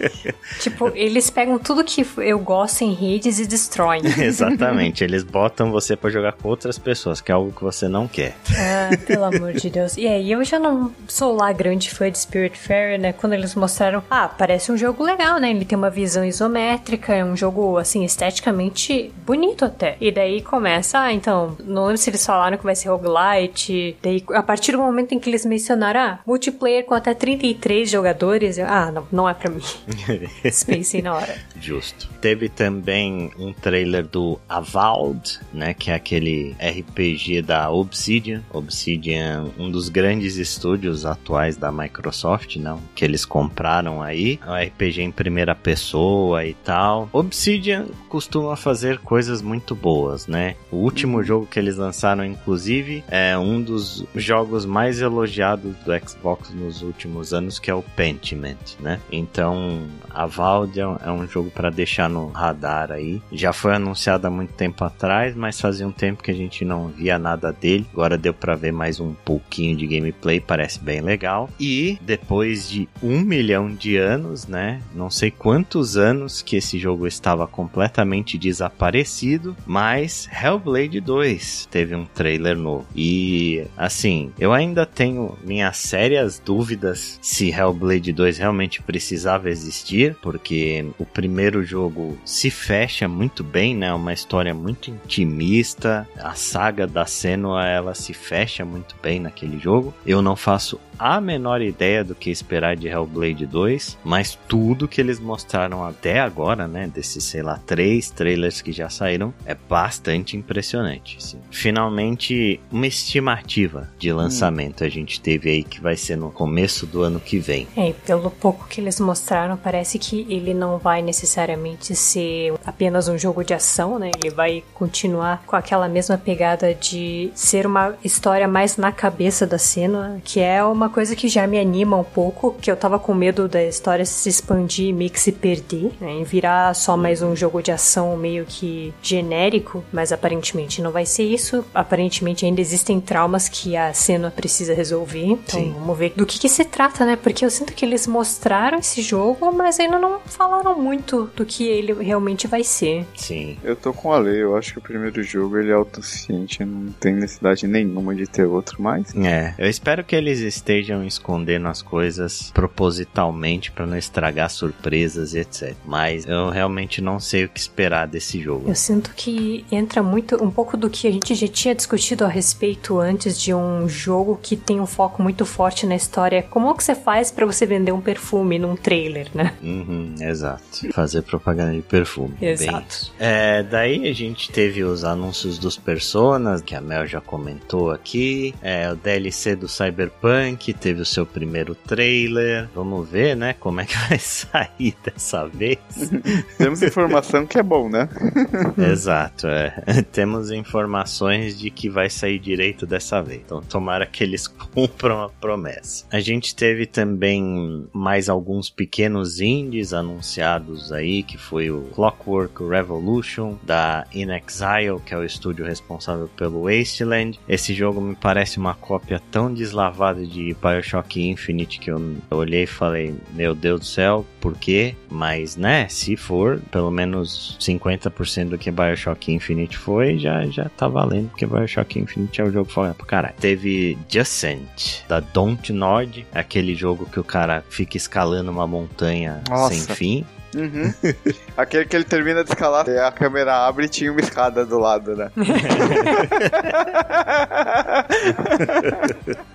[LAUGHS] tipo, eles pegam tudo que eu gosto em Hades e destroem. [LAUGHS] Exatamente, eles botam você para jogar com outras pessoas, que é algo que você não quer. Ah, pelo amor de Deus. E aí, eu já não sou lá grande fã de Spiritfarer, né? Quando eles mostraram, ah, parece um jogo legal, né? Ele tem uma visão isométrica é um jogo, assim, esteticamente bonito até. E daí começa, ah, então, não lembro se eles falaram que vai ser roguelite. Daí, a partir do momento em que eles mencionaram, ah, multiplayer com até 33 jogadores, eu, ah, não, não é pra mim. [LAUGHS] Spacey na hora. Justo. Teve também um trailer do Avowed, né, que é aquele RPG da Obsidian. Obsidian, um dos grandes estúdios atuais da Microsoft, não, que eles compraram aí. É um RPG em primeira pessoa e tal tal. Obsidian costuma fazer coisas muito boas, né? O último uhum. jogo que eles lançaram, inclusive, é um dos jogos mais elogiados do Xbox nos últimos anos, que é o Pentiment, né? Então, a Valve é um jogo para deixar no radar aí. Já foi anunciado há muito tempo atrás, mas fazia um tempo que a gente não via nada dele. Agora deu para ver mais um pouquinho de gameplay, parece bem legal. E depois de um milhão de anos, né? Não sei quantos anos que esse esse jogo estava completamente desaparecido, mas Hellblade 2 teve um trailer novo. E assim, eu ainda tenho minhas sérias dúvidas se Hellblade 2 realmente precisava existir, porque o primeiro jogo se fecha muito bem, né? Uma história muito intimista. A saga da Senua, ela se fecha muito bem naquele jogo. Eu não faço a menor ideia do que esperar de Hellblade 2, mas tudo que eles mostraram até agora, né, desses, sei lá, três trailers que já saíram, é bastante impressionante. Assim. Finalmente, uma estimativa de lançamento hum. a gente teve aí que vai ser no começo do ano que vem. É, pelo pouco que eles mostraram, parece que ele não vai necessariamente ser apenas um jogo de ação, né? Ele vai continuar com aquela mesma pegada de ser uma história mais na cabeça da cena, que é uma coisa que já me anima um pouco, que eu tava com medo da história se expandir e meio que se perder, né? Em virar só mais um jogo de ação meio que genérico, mas aparentemente não vai ser isso. Aparentemente ainda existem traumas que a cena precisa resolver. Então Sim. vamos ver do que, que se trata, né? Porque eu sinto que eles mostraram esse jogo, mas ainda não falaram muito do que ele realmente vai ser. Sim. Eu tô com a lei, eu acho que o primeiro jogo ele é autossuficiente, não tem necessidade nenhuma de ter outro mais. É, eu espero que eles estejam estejam escondendo as coisas propositalmente para não estragar surpresas e etc. Mas eu realmente não sei o que esperar desse jogo. Eu sinto que entra muito um pouco do que a gente já tinha discutido a respeito antes de um jogo que tem um foco muito forte na história. Como é que você faz para você vender um perfume num trailer, né? Uhum, exato. Fazer propaganda de perfume. Exato. É, daí a gente teve os anúncios dos personas, que a Mel já comentou aqui. É, o DLC do Cyberpunk que teve o seu primeiro trailer. Vamos ver, né, como é que vai [LAUGHS] sair dessa vez. [LAUGHS] Temos informação que é bom, né? [LAUGHS] Exato, é. Temos informações de que vai sair direito dessa vez. Então, tomara que eles cumpram a promessa. A gente teve também mais alguns pequenos indies anunciados aí, que foi o Clockwork Revolution da In Exile, que é o estúdio responsável pelo Wasteland. Esse jogo me parece uma cópia tão deslavada de BioShock Infinite que eu olhei e falei, meu Deus do céu, por quê? Mas, né, se for pelo menos 50% do que BioShock Infinite foi, já, já tá valendo, porque BioShock Infinite é o jogo foda pro caralho. Teve Juscent, da Don't Nod, aquele jogo que o cara fica escalando uma montanha Nossa. sem fim. Uhum. [LAUGHS] Aquele que ele termina de escalar, a câmera abre e tinha uma escada do lado, né? [LAUGHS]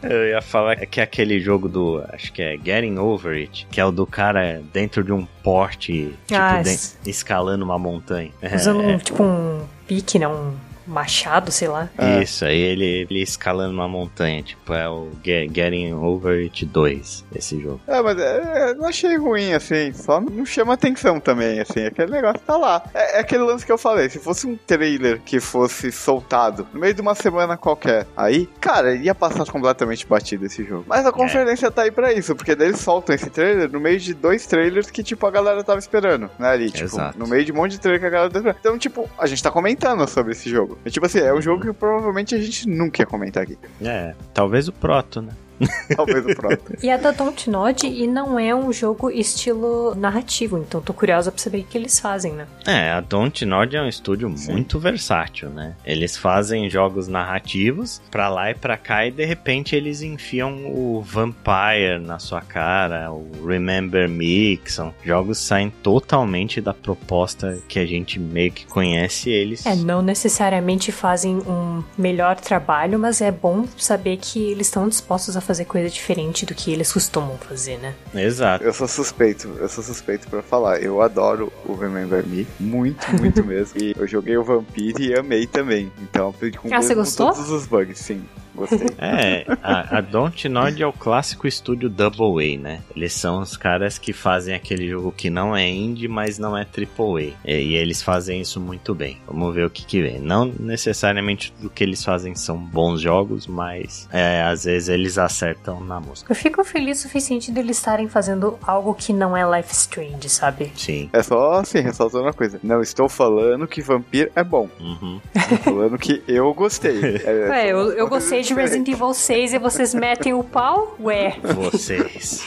Eu ia falar que é aquele jogo do. Acho que é Getting Over It, que é o do cara dentro de um porte, tipo, ah, escalando uma montanha. Usando é. tipo um pique, né? Um machado, sei lá. É. Isso, aí ele, ele escalando uma montanha, tipo, é o Get, Getting Over It 2, esse jogo. É, mas é, não achei ruim, assim, só não chama atenção também, assim, aquele negócio tá lá. É, é, aquele lance que eu falei, se fosse um trailer que fosse soltado no meio de uma semana qualquer, aí, cara, ia passar completamente batido esse jogo. Mas a é. conferência é. tá aí pra isso, porque daí eles soltam esse trailer no meio de dois trailers que, tipo, a galera tava esperando, né, ali, tipo, Exato. no meio de um monte de trailer que a galera tava esperando. Então, tipo, a gente tá comentando sobre esse jogo. É tipo assim, é um jogo que provavelmente a gente nunca ia comentar aqui. É, talvez o Proto, né? [LAUGHS] Talvez o próprio. e é da Dontnod e não é um jogo estilo narrativo, então tô curiosa pra saber o que eles fazem, né? É, a Dontnod é um estúdio Sim. muito versátil, né? Eles fazem jogos narrativos pra lá e pra cá e de repente eles enfiam o Vampire na sua cara, o Remember Me, que são jogos que saem totalmente da proposta que a gente meio que conhece eles. É, não necessariamente fazem um melhor trabalho, mas é bom saber que eles estão dispostos a fazer coisa diferente do que eles costumam fazer, né? Exato. Eu sou suspeito, eu sou suspeito para falar. Eu adoro o Remember Me, muito, muito [LAUGHS] mesmo. E eu joguei o Vampire e amei também. Então, com, ah, você gostou? todos os bugs, sim. Gostei. É, a, a Dontnod é o clássico estúdio Double A, né? Eles são os caras que fazem aquele jogo que não é indie, mas não é triple A. E, e eles fazem isso muito bem. Vamos ver o que que vem. Não necessariamente tudo que eles fazem são bons jogos, mas é, às vezes eles acertam na música. Eu fico feliz o suficiente deles estarem fazendo algo que não é Life Strange, sabe? Sim. É só assim, ressaltando uma coisa. Não estou falando que Vampir é bom. Uhum. Estou falando que eu gostei. [LAUGHS] É, é eu, eu gostei de Resident Evil 6 e vocês metem o pau? Ué. Vocês.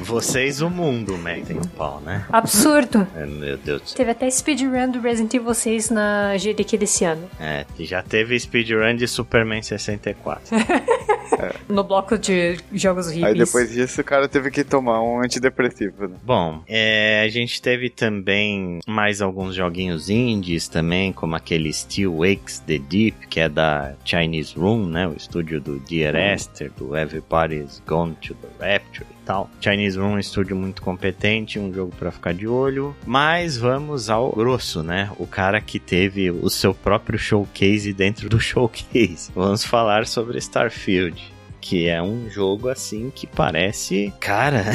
Vocês, o mundo, metem o pau, né? Absurdo. É, meu Deus. Teve até speedrun do Resident Evil 6 na GDQ desse ano. É, já teve speedrun de Superman 64. É. [LAUGHS] No bloco de jogos horríveis. Aí depois disso o cara teve que tomar um antidepressivo. Né? Bom, é, a gente teve também mais alguns joguinhos indies também, como aquele Still Wakes the Deep, que é da Chinese Room, né? O estúdio do Dear. Esther, do Everybody's Gone to the Rapture e tal. Chinese Room é um estúdio muito competente, um jogo para ficar de olho. Mas vamos ao grosso, né? O cara que teve o seu próprio showcase dentro do [LAUGHS] showcase. Vamos falar sobre Starfield que é um jogo assim que parece, cara,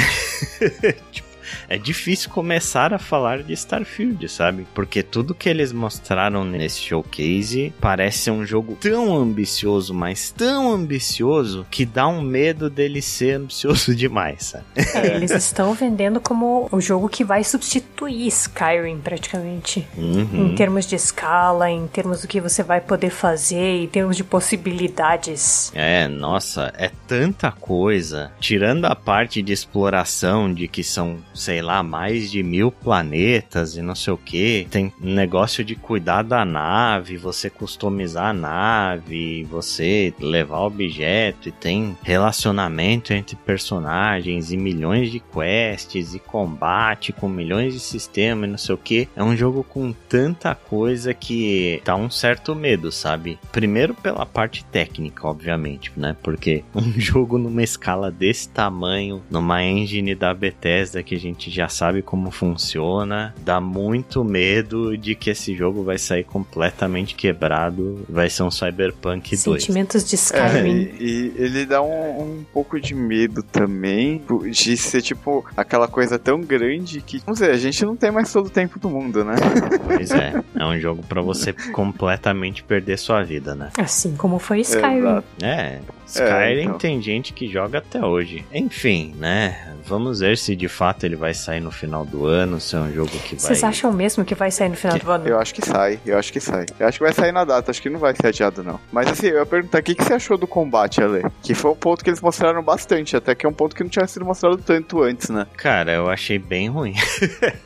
[LAUGHS] tipo é difícil começar a falar de Starfield, sabe? Porque tudo que eles mostraram nesse showcase parece ser um jogo tão ambicioso, mas tão ambicioso que dá um medo dele ser ambicioso [LAUGHS] demais, sabe? É, eles estão vendendo como o jogo que vai substituir Skyrim praticamente. Uhum. Em termos de escala, em termos do que você vai poder fazer, em termos de possibilidades. É, nossa, é tanta coisa. Tirando a parte de exploração, de que são sei lá, mais de mil planetas e não sei o que. Tem negócio de cuidar da nave, você customizar a nave, você levar objeto e tem relacionamento entre personagens e milhões de quests e combate com milhões de sistemas e não sei o que. É um jogo com tanta coisa que dá um certo medo, sabe? Primeiro pela parte técnica, obviamente, né? Porque [LAUGHS] um jogo numa escala desse tamanho, numa engine da Bethesda que a gente gente já sabe como funciona. Dá muito medo de que esse jogo vai sair completamente quebrado. Vai ser um Cyberpunk 2. Sentimentos de Skyrim. É, e, ele dá um, um, pouco de medo também de ser tipo aquela coisa tão grande que, vamos dizer, a gente não tem mais todo o tempo do mundo, né? [LAUGHS] Pois é. É um jogo para você completamente perder sua vida, né? Assim como foi Skyrim. É, Skyrim é, então. tem gente que joga até hoje. Enfim, né? Vamos ver se de fato ele vai sair no final do ano, se é um jogo que vai. Vocês acham mesmo que vai sair no final que... do ano? Eu acho que sai, eu acho que sai. Eu acho que vai sair na data, acho que não vai ser adiado, não. Mas assim, eu ia perguntar o que, que você achou do combate, Ale? Que foi um ponto que eles mostraram bastante, até que é um ponto que não tinha sido mostrado tanto antes, né? Cara, eu achei bem ruim.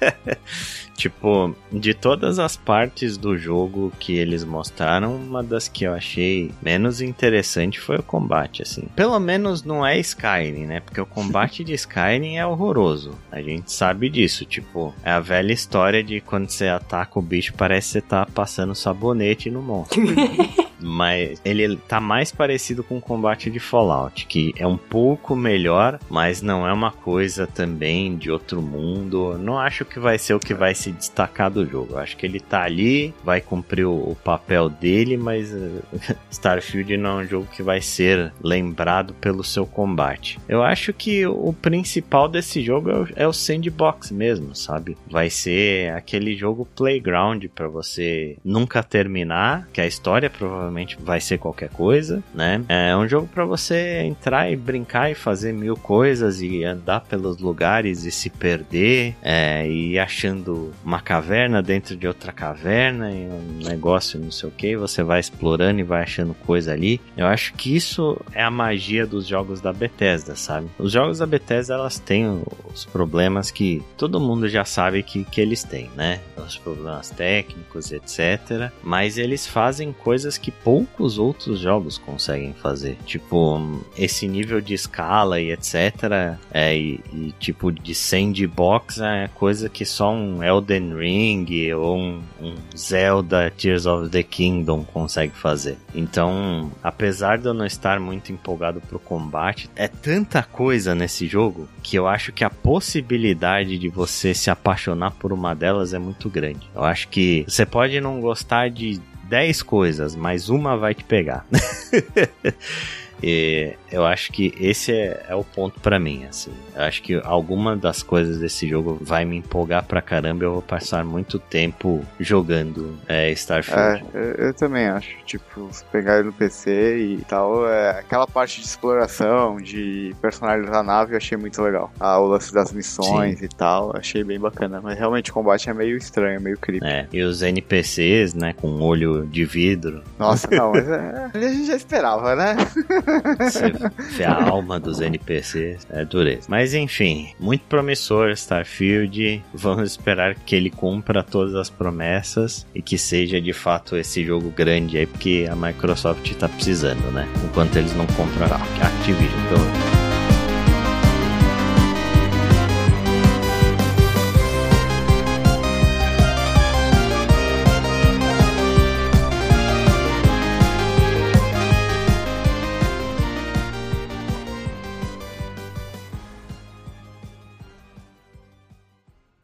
[LAUGHS] Tipo, de todas as partes do jogo que eles mostraram, uma das que eu achei menos interessante foi o combate, assim. Pelo menos não é Skyrim, né? Porque o combate de Skyrim é horroroso. A gente sabe disso, tipo, é a velha história de quando você ataca o bicho, parece que você tá passando sabonete no monstro. [LAUGHS] mas ele tá mais parecido com o combate de Fallout, que é um pouco melhor, mas não é uma coisa também de outro mundo. Não acho que vai ser o que vai se destacar do jogo. Acho que ele tá ali, vai cumprir o, o papel dele, mas uh, [LAUGHS] Starfield não é um jogo que vai ser lembrado pelo seu combate. Eu acho que o principal desse jogo é o, é o sandbox mesmo, sabe? Vai ser aquele jogo playground para você nunca terminar, que a história provavelmente provavelmente vai ser qualquer coisa, né? É um jogo para você entrar e brincar e fazer mil coisas e andar pelos lugares e se perder é, e achando uma caverna dentro de outra caverna e um negócio não sei o que, você vai explorando e vai achando coisa ali. Eu acho que isso é a magia dos jogos da Bethesda, sabe? Os jogos da Bethesda elas têm os problemas que todo mundo já sabe que, que eles têm, né? Os problemas técnicos, etc. Mas eles fazem coisas que poucos outros jogos conseguem fazer. Tipo, esse nível de escala e etc. É, e, e tipo de sandbox é coisa que só um Elden Ring ou um, um Zelda Tears of the Kingdom consegue fazer. Então, apesar de eu não estar muito empolgado pro combate, é tanta coisa nesse jogo que eu acho que a possibilidade de você se apaixonar por uma delas é muito grande. Eu acho que você pode não gostar de 10 coisas, mas uma vai te pegar. [LAUGHS] E eu acho que esse é, é o ponto para mim, assim. Eu acho que alguma das coisas desse jogo vai me empolgar pra caramba. Eu vou passar muito tempo jogando é, Starfield. É, eu, eu, também acho. Tipo, se pegar ele no PC e tal, é, aquela parte de exploração, de personalizar a nave, eu achei muito legal. Ah, o lance das missões Sim. e tal, achei bem bacana. Mas realmente o combate é meio estranho, meio creepy. É, e os NPCs, né, com olho de vidro. Nossa, não, mas é, [LAUGHS] a gente já esperava, né? [LAUGHS] Você [LAUGHS] vê a alma dos NPCs, é dureza. Mas enfim, muito promissor Starfield. Vamos esperar que ele cumpra todas as promessas e que seja de fato esse jogo grande aí, porque a Microsoft tá precisando, né? Enquanto eles não compram a Activision, pelo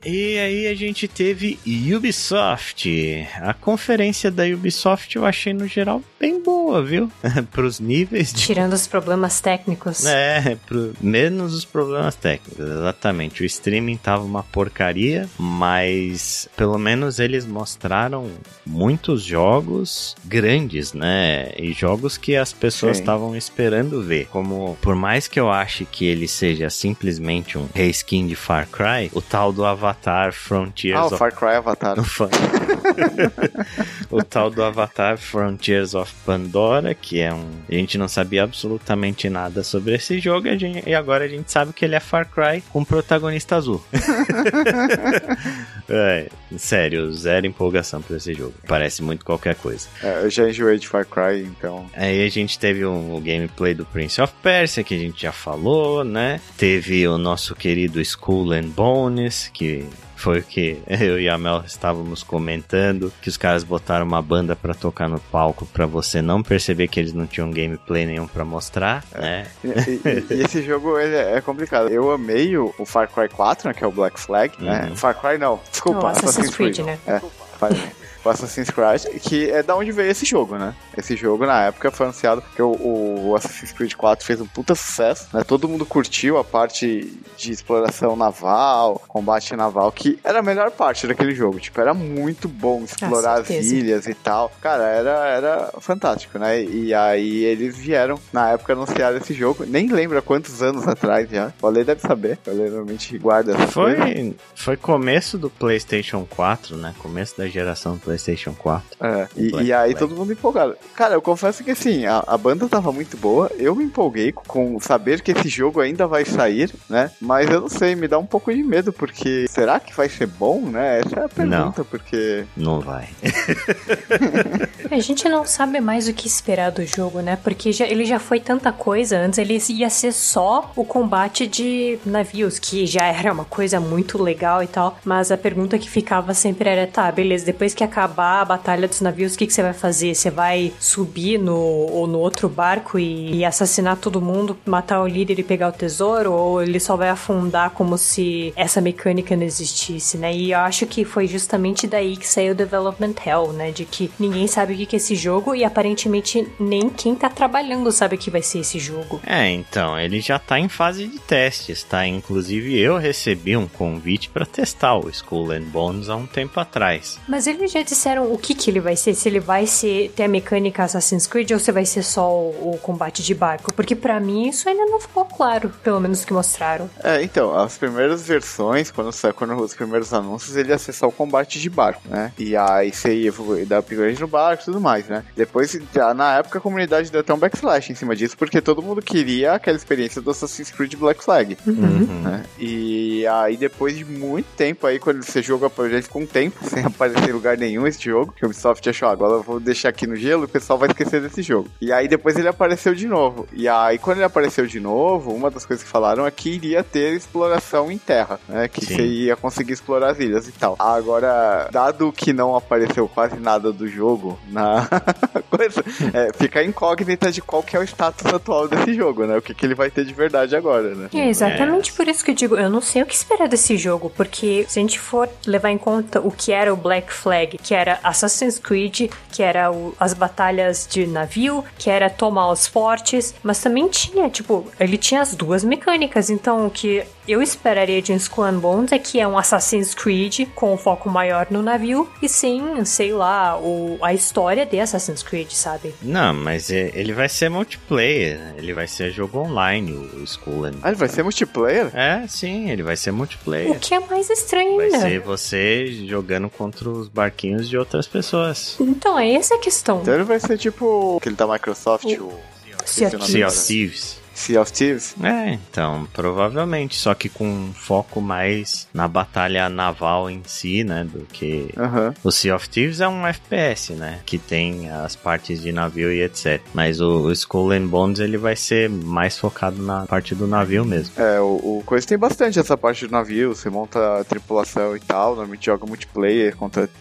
E aí a gente teve Ubisoft. A conferência da Ubisoft eu achei no geral bem boa, viu? [LAUGHS] Pros níveis de... Tirando os problemas técnicos. É, pro... menos os problemas técnicos, exatamente. O streaming tava uma porcaria, mas pelo menos eles mostraram muitos jogos grandes, né? E jogos que as pessoas estavam esperando ver. Como, por mais que eu ache que ele seja simplesmente um reskin de Far Cry, o tal do Avatar Avatar Frontiers ah, o of... Far Cry Avatar. [LAUGHS] [LAUGHS] o tal do Avatar Frontiers of Pandora, que é um. A gente não sabia absolutamente nada sobre esse jogo e, gente... e agora a gente sabe que ele é Far Cry com protagonista azul. [LAUGHS] é, sério, zero empolgação por esse jogo. Parece muito qualquer coisa. É, eu já enjoei de Far Cry, então. Aí a gente teve o, o gameplay do Prince of Persia, que a gente já falou, né? Teve o nosso querido Skull and Bones, que Foi o que eu e a Mel estávamos comentando, que os caras botaram uma banda para tocar no palco para você não perceber que eles não tinham gameplay nenhum para mostrar, é. né? E, e, e, [LAUGHS] esse jogo ele é complicado. Eu amei o, o, Far Cry 4, né, que é o Black Flag, né? uhum. né? Far Cry não, desculpa, oh, Assassin's Creed, Creed, né? É, o Assassin's Creed, que é da onde veio esse jogo, né? Esse jogo na época foi anunciado que o, o Assassin's Creed 4 fez um puta sucesso, né? Todo mundo curtiu a parte de exploração naval, combate naval, que era a melhor parte daquele jogo. Tipo, era muito bom explorar as ilhas e tal. Cara, era, era fantástico, né? E aí eles vieram, na época, anunciar esse jogo. Nem lembro quantos anos atrás já. O Ale deve saber. O Ale normalmente guarda foi, Foi começo do PlayStation 4, né? Começo da geração do PlayStation 4. É, e, e, aí todo mundo empolgado. Cara, eu confesso que assim, a, a, banda tava muito boa, eu me empolguei com saber que esse jogo ainda vai sair, né? Mas eu não sei, me dá um pouco de medo, porque será que vai ser bom, né? Essa é a pergunta, não, porque. Não vai. [LAUGHS] a gente não sabe mais o que esperar do jogo, né? Porque já, ele já foi tanta coisa. Antes ele ia ser só o combate de navios, que já era uma coisa muito legal e tal. Mas a pergunta que ficava sempre era: tá, beleza, depois que acabar acabar a batalha dos navios, o que, que você vai fazer? Você vai subir no, ou no outro barco e, e, assassinar todo mundo, matar o líder e pegar o tesouro? Ou ele só vai afundar como se essa mecânica não existisse, né? E eu acho que foi justamente daí que saiu o Development Hell, né? De que ninguém sabe o que, que é esse jogo e aparentemente nem quem tá trabalhando sabe o que vai ser esse jogo. É, então, ele já tá em fase de testes, tá? Inclusive eu recebi um convite para testar o Skull and Bones há um tempo atrás. Mas ele já disseram o que que ele vai ser, se ele vai ser ter a mecânica Assassin's Creed ou se vai ser só o, o combate de barco, porque para mim isso ainda não ficou claro, pelo menos que mostraram. É, então, as primeiras versões, quando saiu quando os primeiros anúncios, ele ia ser só o combate de barco, né? E aí você ia dar upgrade no barco e tudo mais, né? Depois, já, na época, a comunidade deu até um backslash em cima disso, porque todo mundo queria aquela experiência do Assassin's Creed Black Flag. Uhum. Né? E aí, depois de muito tempo aí, quando você joga, já ficou um tempo [LAUGHS] sem aparecer em lugar nenhum, esse jogo, que o Ubisoft achou, ah, agora eu vou deixar aqui no gelo o pessoal vai esquecer desse jogo. E aí depois ele apareceu de novo. E aí quando ele apareceu de novo, uma das coisas que falaram é que iria ter exploração em terra, né? Que Sim. você ia conseguir explorar as ilhas e tal. Agora, dado que não apareceu quase nada do jogo na [LAUGHS] coisa, é, fica a incógnita de qual que é o status atual desse jogo, né? O que, que ele vai ter de verdade agora, né? É exatamente é. por isso que eu digo, eu não sei o que esperar desse jogo, porque se a gente for levar em conta o que era o Black Flag, que era Assassin's Creed, que era o, as batalhas de navio, que era tomar os fortes, mas também tinha, tipo, ele tinha as duas mecânicas, então o que eu esperaria de Skull and Bones é que é um Assassin's Creed com um foco maior no navio e sim, sei lá, o, a história de Assassin's Creed, sabe? Não, mas ele vai ser multiplayer, ele vai ser jogo online, o Skull and Ah, ele vai ser multiplayer? É, sim, ele vai ser multiplayer. O que é mais estranho vai ainda. Vai ser você jogando contra os barquinhos de outras pessoas. Então, é essa a questão. Então ele vai ser tipo aquele da Microsoft, o... o... Sea of Thieves. Sea of Thieves? É, então, provavelmente, só que com um foco mais na batalha naval em si, né, do que uhum. o Sea of Thieves é um FPS, né, que tem as partes de navio e etc. Mas o, o Skull and Bones ele vai ser mais focado na parte do navio mesmo. É, o, o coisa tem bastante essa parte do navio, você monta a tripulação e tal, normalmente joga multiplayer,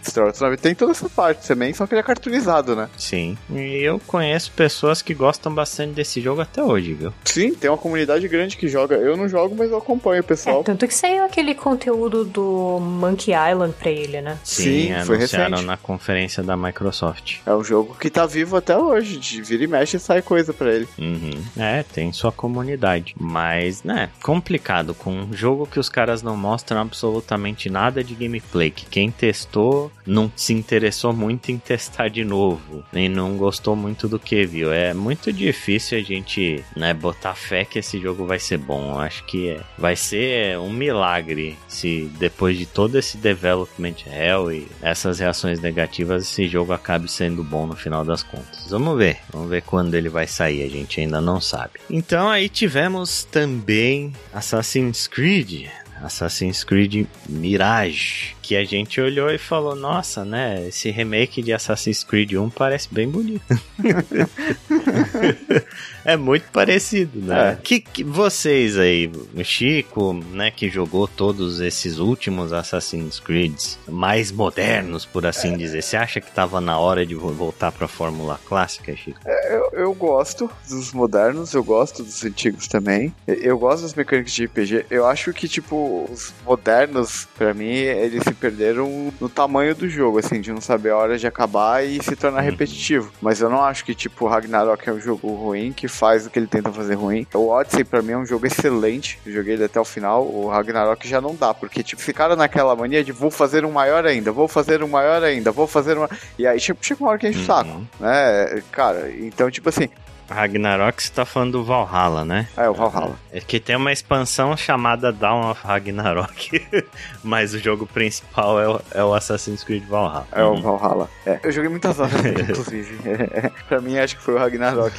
história do navio, tem toda essa parte também, só que ele é cartoonizado, né? Sim, e eu conheço pessoas que gostam bastante desse jogo até hoje, viu? Sim, tem uma comunidade grande que joga. Eu não jogo, mas eu acompanho o pessoal. É, tanto que saiu aquele conteúdo do Monkey Island pra ele, né? Sim, Sim foi anunciaram recente. na conferência da Microsoft. É um jogo que tá vivo até hoje. De vira e mexe sai coisa pra ele. Uhum. É, tem sua comunidade. Mas, né, complicado. Com um jogo que os caras não mostram absolutamente nada de gameplay. Que quem testou não se interessou muito em testar de novo. Nem não gostou muito do que viu. É muito difícil a gente, né, botar fé que esse jogo vai ser bom. Eu acho que é, vai ser um milagre se depois de todo esse development hell e essas reações negativas, esse jogo acabe sendo bom no final das contas. Vamos ver, vamos ver quando ele vai sair, a gente ainda não sabe. Então aí tivemos também Assassin's Creed, Assassin's Creed Mirage que a gente olhou e falou: Nossa, né? Esse remake de Assassin's Creed 1 parece bem bonito. [LAUGHS] é muito parecido, né? É. Que, que, vocês aí, o Chico, né, que jogou todos esses últimos Assassin's Creeds mais modernos, por assim é. dizer, você acha que tava na hora de voltar pra fórmula clássica, Chico? É, eu, eu gosto dos modernos, eu gosto dos antigos também. Eu gosto das mecânicas de RPG. Eu acho que, tipo, os modernos, para mim, eles se perderam no tamanho do jogo, assim, de não saber a hora de acabar e se tornar uhum. repetitivo. Mas eu não acho que, tipo, Ragnarok é um jogo ruim que faz o que ele tenta fazer ruim. O Odyssey, pra mim, é um jogo excelente. Eu joguei ele até o final. O Ragnarok já não dá, porque, tipo, ficaram naquela mania de vou fazer um maior ainda, vou fazer um maior ainda, vou fazer uma. E aí, tipo, chega uma hora que o saco, uhum. né? Cara, então, tipo assim, Ragnarok você tá falando do Valhalla, né? É, o Valhalla. É que tem uma expansão chamada Dawn of Ragnarok, [LAUGHS] mas o jogo principal é o, é o Assassin's Creed Valhalla. É o Valhalla. É, eu joguei muitas horas, [LAUGHS] inclusive. É, [LAUGHS] pra mim, acho que foi o Ragnarok.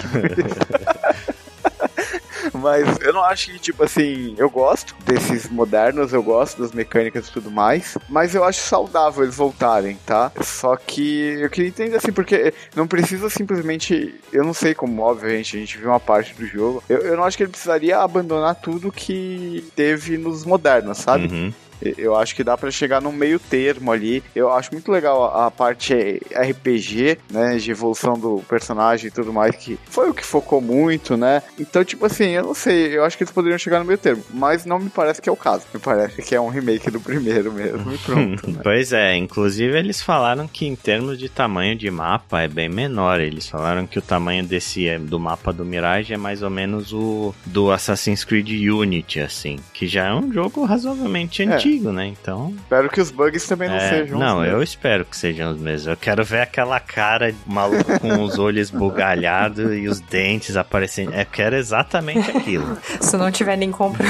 Mas eu não acho que, tipo assim, eu gosto desses modernos, eu gosto das mecânicas e tudo mais, mas eu acho saudável eles voltarem, tá? Só que eu queria entender assim, porque não precisa simplesmente. Eu não sei como, obviamente, a gente viu uma parte do jogo. Eu, eu não acho que ele precisaria abandonar tudo que teve nos modernos, sabe? Uhum. Eu acho que dá para chegar num meio termo ali. Eu acho muito legal a, a, parte RPG, né, de evolução do personagem e tudo mais, que foi o que focou muito, né? Então, tipo assim, eu não sei, eu acho que eles poderiam chegar no meio termo, mas não me parece que é o caso. Me parece que é um remake do primeiro mesmo e [LAUGHS] pronto. Né? pois é, inclusive eles falaram que em termos de tamanho de mapa é bem menor. Eles falaram que o tamanho desse é, do mapa do Mirage é mais ou menos o do Assassin's Creed Unity, assim, que já é um jogo razoavelmente é. antigo. Antigo, né? Então. Espero que os bugs também não é, sejam. Não, eu espero que sejam os mesmos. Eu quero ver aquela cara maluca com os olhos bugalhados e os dentes aparecendo. Eu quero exatamente aquilo. [LAUGHS] Se não tiver nem compra.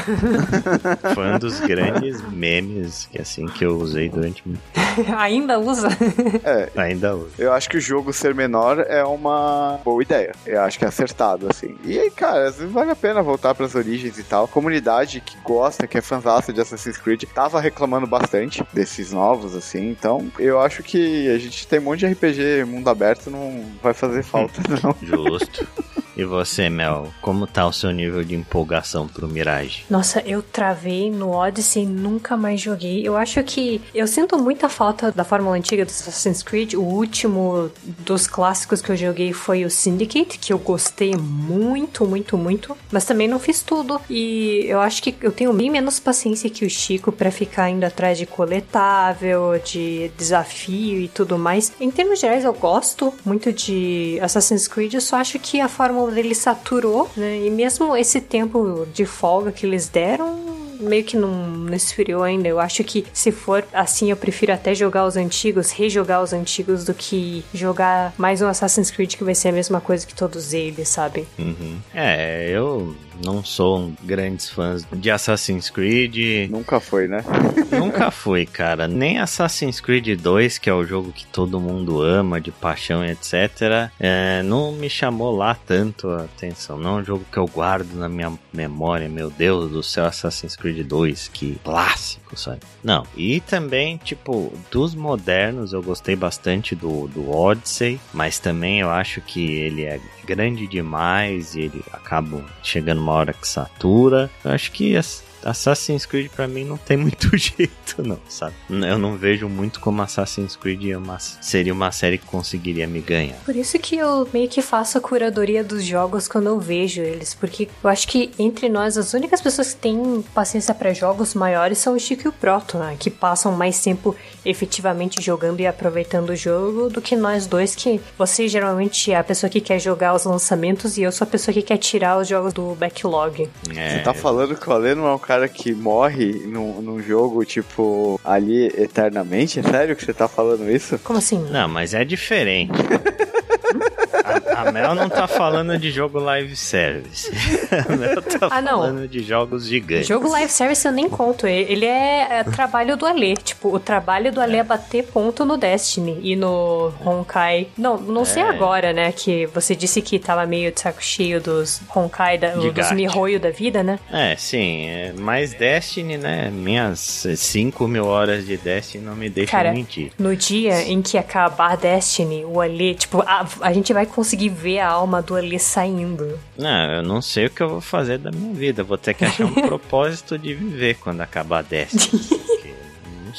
[LAUGHS] Foi um dos grandes memes que assim que eu usei durante muito [LAUGHS] Ainda usa? É. Ainda usa. Eu acho que o jogo ser menor é uma boa ideia. Eu acho que é acertado, assim. E aí, cara, vale a pena voltar pras origens e tal. Comunidade que gosta, que é fãzaça de Assassin's Creed, tá tava reclamando bastante desses novos, assim, então eu acho que a gente tem um monte de RPG mundo aberto, não vai fazer falta, [LAUGHS] não. Justo. E você, Mel, como tá o seu nível de empolgação pro Mirage? Nossa, eu travei no Odyssey nunca mais joguei. Eu acho que eu sinto muita falta da fórmula antiga do Assassin's Creed. O último dos clássicos que eu joguei foi o Syndicate, que eu gostei muito, muito, muito, mas também não fiz tudo. E eu acho que eu tenho bem menos paciência que o Chico para ficar indo atrás de coletável, de desafio e tudo mais. Em termos gerais, eu gosto muito de Assassin's Creed, eu só acho que a fórmula ele saturou, né? E mesmo esse tempo de folga que eles deram, meio que não, não esfriou ainda. Eu acho que se for assim, eu prefiro até jogar os antigos, rejogar os antigos, do que jogar mais um Assassin's Creed que vai ser a mesma coisa que todos eles, sabe? Uhum. É, eu não sou grandes fãs de Assassin's Creed. Nunca foi, né? [LAUGHS] Nunca fui, cara. Nem Assassin's Creed 2, que é o jogo que todo mundo ama, de paixão e etc. É, não me chamou lá tanto a atenção. Não é um jogo que eu guardo na minha memória. Meu Deus do céu, Assassin's Creed 2, que Não. E também, tipo, dos modernos, eu gostei bastante do, do Odyssey, mas também eu acho que ele é grande demais e ele acaba chegando uma hora que satura. Eu acho que Assassin's Creed para mim não tem muito [LAUGHS] jeito, não, sabe? Eu não vejo muito como Assassin's Creed é seria uma série que conseguiria me ganhar. Por isso que eu meio que faço a curadoria dos jogos quando eu vejo eles, porque eu acho que entre nós as únicas pessoas que têm paciência para jogos maiores são o Chico e o Proto, né? Que passam mais tempo efetivamente jogando e aproveitando o jogo do que nós dois, que você geralmente é a pessoa que quer jogar os lançamentos e eu sou a pessoa que quer tirar os jogos do backlog. É... Você tá falando que o Alê não é um cara que morre num, num jogo, tipo, ali eternamente? É sério que você tá falando isso? Como assim? Não, mas é diferente. [LAUGHS] A, a, Mel não tá falando de jogo live service. [LAUGHS] eu tô ah, falando de jogos gigantes. Jogo live service eu nem conto. Ele é, é trabalho do Alê. Tipo, o trabalho do Alê é. é bater ponto no Destiny e no Honkai. Não, não é. sei agora, né? Que você disse que tava meio de saco cheio dos Honkai, da, dos Mihoyo da vida, né? É, sim. É, mas Destiny, né? Minhas 5 mil horas de Destiny não me deixam Cara, mentir. No dia em que acabar Destiny, o Alê, tipo, a, a gente vai conseguir ver a alma do Alê saindo. Não, eu não sei o que eu vou fazer da minha vida. Vou ter que achar um [LAUGHS] propósito de viver quando acabar Destiny. [LAUGHS]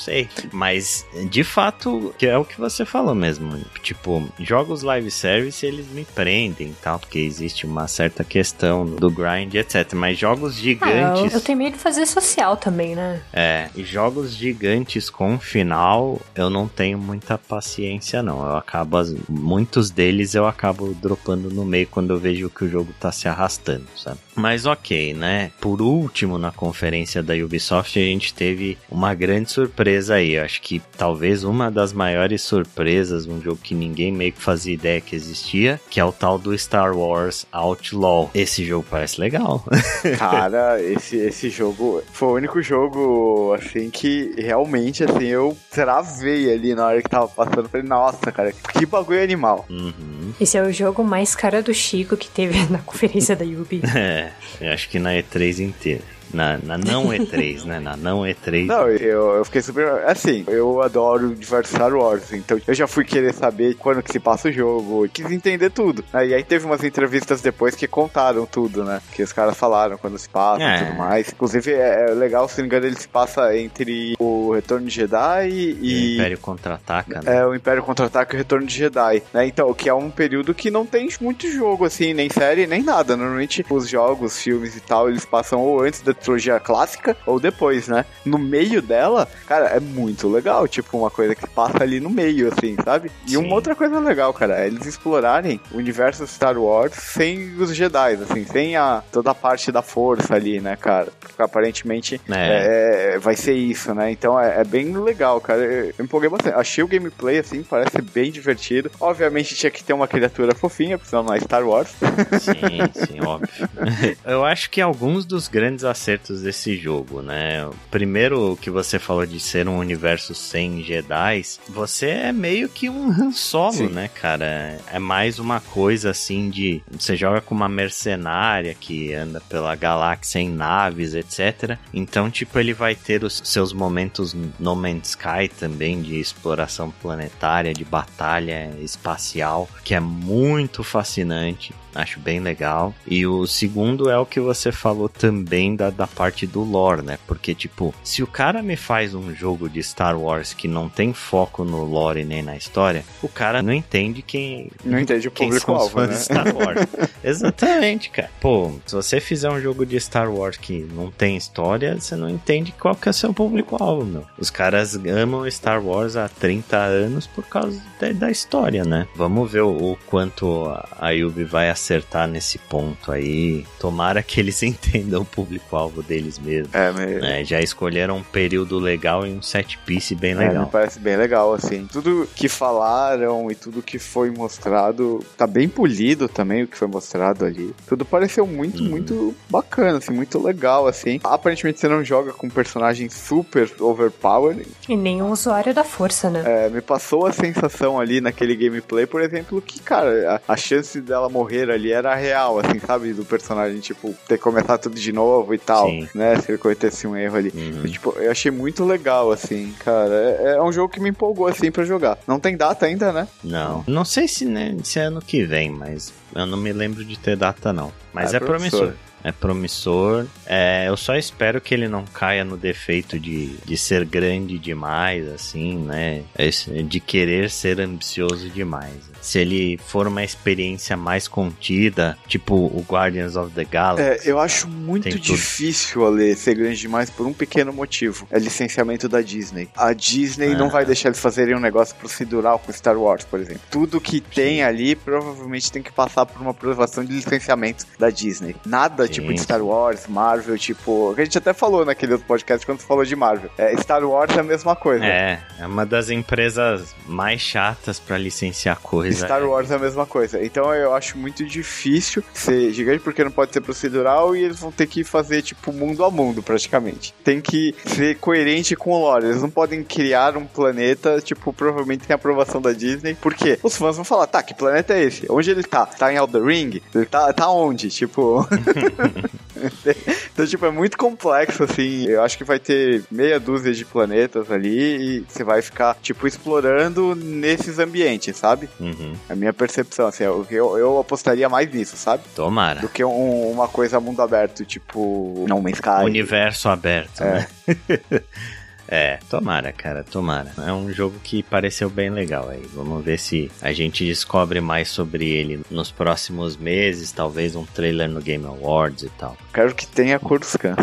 sei. Mas, de fato, que é o que você falou mesmo. Tipo, jogos live service, eles me prendem tal, porque existe uma certa questão do grind, etc. Mas jogos gigantes. Ah, eu, eu tenho medo de fazer social também, né? É, e jogos gigantes com final, eu não tenho muita paciência, não. Eu acabo. Muitos deles eu acabo dropando no meio quando eu vejo que o jogo tá se arrastando, sabe? Mas ok, né? Por último, na conferência da Ubisoft, a gente teve uma grande surpresa aí. Eu acho que talvez uma das maiores surpresas, um jogo que ninguém meio que fazia ideia que existia, que é o tal do Star Wars Outlaw. Esse jogo parece legal. [LAUGHS] Cara, esse, esse jogo foi o único jogo, assim, que realmente, assim, eu travei ali na hora que tava passando. Falei, nossa, cara, que bagulho animal. Uhum. Esse é o jogo mais cara do Chico que teve [LAUGHS] na conferência da Ubi. [LAUGHS] É. Eu acho que na E3 inteira. Na, na não E3, né? Na não E3. [LAUGHS] Não, eu, eu fiquei super. Assim, eu adoro diversos Star Wars, então eu já fui querer saber quando que se passa o jogo, quis entender tudo. Né? E aí teve umas entrevistas depois que contaram tudo, né? Que os caras falaram quando se passa é. e tudo mais. Inclusive, é, é, legal, se não me engano, ele se passa entre o Retorno de Jedi e. e o Império Contra-Ataca, né? É, o Império Contra-Ataca e o Retorno de Jedi, né? Então, que é um período que não tem muito jogo, assim, nem série, nem nada. Normalmente, os jogos, filmes e tal, eles passam ou antes da trilogia clássica ou depois, né? No meio dela, cara, é muito legal. Tipo, uma coisa que passa ali no meio, assim, sabe? E Sim. uma outra coisa legal, cara, é eles explorarem o universo Star Wars sem os Jedi, assim, sem a, toda a parte da força ali, né, cara? Porque aparentemente é. É, vai ser isso, né? Então é, é, bem legal, cara. Eu, eu empolguei bastante. Achei o gameplay, assim, parece bem divertido. Obviamente tinha que ter uma criatura fofinha, porque senão não é Star Wars. Sim, sim, óbvio. [LAUGHS] eu acho que alguns dos grandes acertos desse jogo, né? Primeiro que você falou de ser um universo sem Jedi, você é meio que um Han Solo, Sim. né, cara? É mais uma coisa assim de você joga com uma mercenária que anda pela galáxia em naves, etc. Então, tipo, ele vai ter os seus momentos No Man's Sky também de exploração planetária, de batalha espacial, que é muito fascinante. Acho bem legal. E o segundo é o que você falou também da, da parte do lore, né? Porque, tipo, se o cara me faz um jogo de Star Wars que não tem foco no lore nem na história, o cara não entende quem. Não entende o público-alvo, né? Star Wars. [LAUGHS] Exatamente, cara. Pô, se você fizer um jogo de Star Wars que não tem história, você não entende qual que é o seu público-alvo, meu. Os caras amam Star Wars há 30 anos por causa da, da história, né? Vamos ver o, o quanto a Yubi vai acertar nesse ponto aí. Tomara que eles [LAUGHS] entendam o público-alvo deles mesmo. É, mas... é, já escolheram um período legal e um set piece bem legal. É, me parece bem legal, assim. Tudo que falaram e tudo que foi mostrado tá bem polido também, o que foi mostrado ali. Tudo pareceu muito, uhum. muito bacana, assim, muito legal, assim. Aparentemente você não joga com um personagem super overpowered. E nenhum usuário da força, né? É, me passou a sensação ali naquele gameplay, por exemplo, que, cara, a, a chance dela morrer ali era real, assim, sabe? Do personagem, tipo, ter que começar tudo de novo e tal, Sim. né? Se ele cometesse um erro ali. Uhum. E, tipo, eu achei muito legal, assim, cara. É, é, um jogo que me empolgou, assim, pra jogar. Não tem data ainda, né? Não. Não sei se, né, se é ano que vem, mas eu não me lembro de ter data, não. Mas é, é promissor é promissor. É, eu só espero que ele não caia no defeito de, de ser grande demais, assim, né? De querer ser ambicioso demais se ele for uma experiência mais contida, tipo o Guardians of the Galaxy. É, eu acho muito difícil, Ale, ser grande demais por um pequeno motivo. É licenciamento da Disney. A Disney ah. não vai deixar eles fazerem um negócio procedural com Star Wars, por exemplo. Tudo que tem ali provavelmente tem que passar por uma aprovação de licenciamento da Disney. Nada tipo de Star Wars, Marvel, tipo. Que a gente até falou naquele outro podcast quando falou de Marvel. É, Star Wars é a mesma coisa. É, é uma das empresas mais chatas para licenciar coisa. Star Wars é a mesma coisa. Então eu acho muito difícil ser gigante porque não pode ser procedural e eles vão ter que fazer, tipo, mundo a mundo, praticamente. Tem que ser coerente com o lore. Eles não podem criar um planeta, tipo, provavelmente tem aprovação da Disney, porque os fãs vão falar, tá, que planeta é esse? Onde ele tá? Tá em Elder Ring? Ele tá, tá onde? Tipo. [LAUGHS] então, tipo, é muito complexo, assim. Eu acho que vai ter meia dúzia de planetas ali e você vai ficar, tipo, explorando nesses ambientes, sabe? Uhum. A minha percepção, assim, eu, eu, apostaria mais nisso, sabe? Tomara. Do que um, uma coisa mundo aberto, tipo, não, Sky. Universo aberto, é. né? [LAUGHS] É, tomara, cara, tomara. É um jogo que pareceu bem legal aí. Vamos ver se a gente descobre mais sobre ele nos próximos meses, talvez um trailer no Game Awards e tal. Quero que tenha cor dos cães,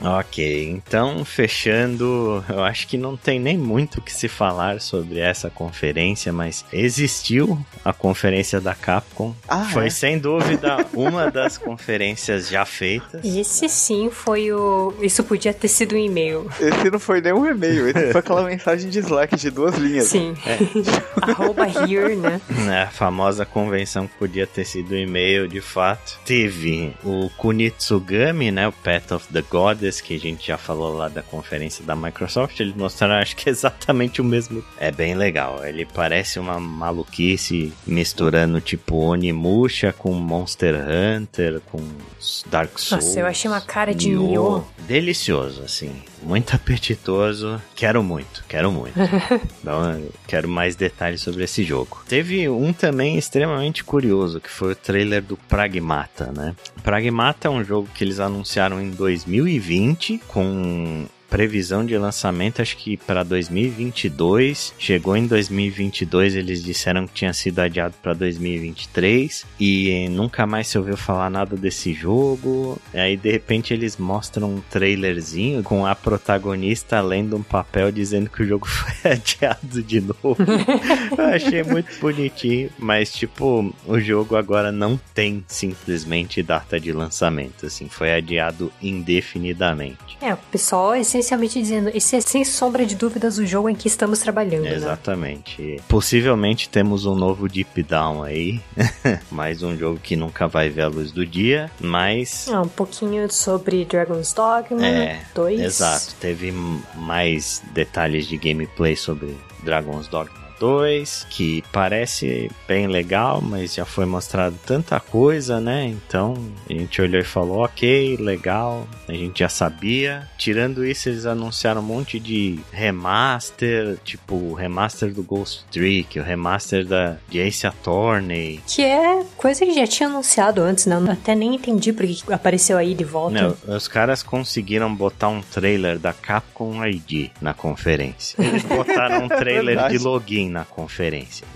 Ok, então fechando, eu acho que não tem nem muito o que se falar sobre essa conferência, mas existiu a conferência da Capcom. Ah, foi é? sem dúvida uma das [LAUGHS] conferências já feitas. Esse sim foi o. Isso podia ter sido um e-mail. Esse não foi nem um e-mail, esse foi aquela mensagem de Slack de duas linhas. Sim. É. [LAUGHS] Arroba here, né? É, a famosa convenção que podia ter sido um e-mail, de fato. Teve o Kunitsugami, né? O Path of the Goddess que a gente já falou lá da conferência da Microsoft, eles mostraram acho que exatamente o mesmo. É bem legal. Ele parece uma maluquice misturando tipo Onimusha com Monster Hunter, com Dark Souls. Nossa, eu achei uma cara de Nioh. Delicioso, assim. Muito [LAUGHS] apetitoso. Quero muito, quero muito. [LAUGHS] então, quero mais detalhes sobre esse jogo. Teve um também extremamente curioso, que foi o trailer do Pragmata, né? Pragmata é um jogo que eles anunciaram em 2020 com previsão de lançamento acho que para 2022. Chegou em 2022, eles disseram que tinha sido adiado para 2023 e nunca mais se ouviu falar nada desse jogo. Aí de repente eles mostram um trailerzinho com a protagonista lendo um papel dizendo que o jogo [LAUGHS] foi adiado de novo. [LAUGHS] Eu achei muito bonitinho, mas tipo, o jogo agora não tem simplesmente data de lançamento, assim, foi adiado indefinidamente. É, o pessoal essencialmente dizendo, esse é sem sombra de dúvidas o jogo em que estamos trabalhando. né? Exatamente. Né? Possivelmente temos um novo Deep Down aí. [LAUGHS] Mais um jogo que nunca vai ver a luz do dia, mas. Ah, um pouquinho sobre Dragon's Dogma é, 2. Exato. Teve mais detalhes de gameplay sobre Dragon's Dogma 2, que parece bem legal, mas já foi mostrado tanta coisa, né? Então a gente olhou e falou: ok, legal, a gente já sabia. Tirando isso, eles anunciaram um monte de remaster, tipo o remaster do Ghost Trick, o remaster da de Ace Attorney. Que é coisa que já tinha anunciado antes, né? Eu até nem entendi porque apareceu aí de volta. Não, os caras conseguiram botar um trailer da Capcom ID na conferência. Eles botaram um [LAUGHS] trailer de login na conferência.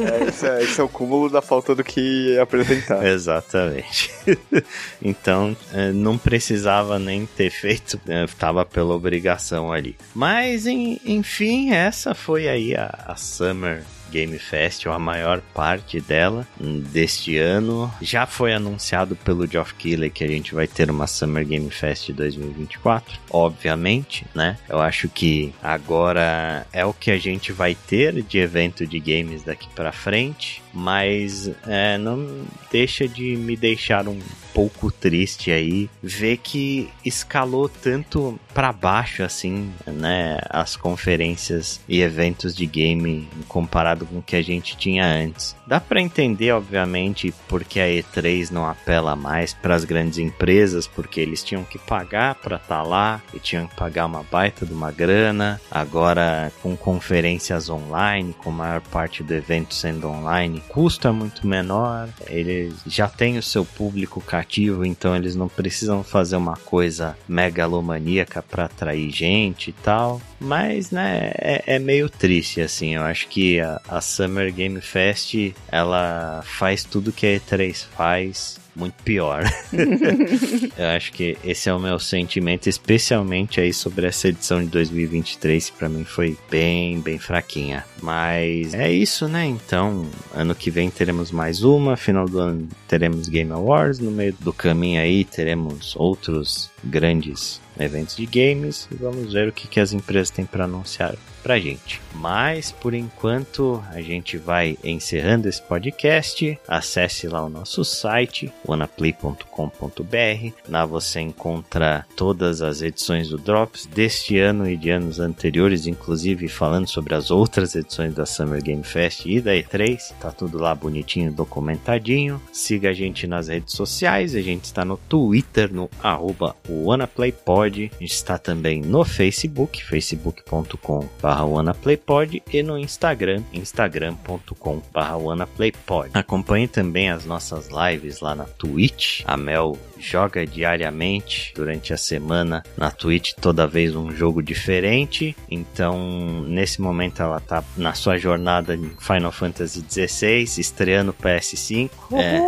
É, esse, é, esse, é, o cúmulo da falta do que apresentar. [LAUGHS] Exatamente. [LAUGHS] então, não precisava nem ter feito, estava pela obrigação ali. Mas, enfim, essa foi aí a, a Summer Game Fest, ou a maior parte dela deste ano. Já foi anunciado pelo Geoff Keighley que a gente vai ter uma Summer Game Fest 2024, obviamente, né? Eu acho que agora é o que a gente vai ter de evento de games daqui para frente, mas é, não deixa de me deixar um pouco triste aí ver que escalou tanto para baixo assim, né, as conferências e eventos de game comparado com o que a gente tinha antes. Dá para entender, obviamente, porque a E3 não apela mais para as grandes empresas, porque eles tinham que pagar para estar tá lá e tinham que pagar uma baita de uma grana. Agora, com conferências online, com a maior parte do evento sendo online, custo é muito menor. Eles já têm o seu público cativo, então eles não precisam fazer uma coisa megalomaníaca para atrair gente e tal. Mas, né, é, é, meio triste, assim. Eu acho que a, a Summer Game Fest ela faz tudo que a E3 faz muito pior. [LAUGHS] eu acho que esse é o meu sentimento, especialmente aí sobre essa edição de 2023, que pra mim foi bem, bem fraquinha. Mas é isso, né? Então, ano que vem teremos mais uma, final do ano teremos Game Awards, no meio do caminho aí teremos outros grandes eventos de games e vamos ver o que, que as empresas têm para anunciar pra gente. Mas por enquanto a gente vai encerrando esse podcast. Acesse lá o nosso site, wanaplay.com.br. Lá você encontra todas as edições do Drops deste ano e de anos anteriores, inclusive falando sobre as outras edições da Summer Game Fest e da E3. Tá tudo lá bonitinho, documentadinho. Siga a gente nas redes sociais. A gente está no Twitter, no arroba WannaPlayPod. A gente está também no Facebook, facebook.com.br WannaPlayPod e no Instagram, instagram.com.br WannaPlayPod. Acompanhe também as nossas lives lá na Twitch. A Mel joga diariamente durante a semana na Twitch toda vez um jogo diferente. Então, nesse momento ela tá na sua jornada em Final Fantasy XVI, estreando PS5. Uhul. É,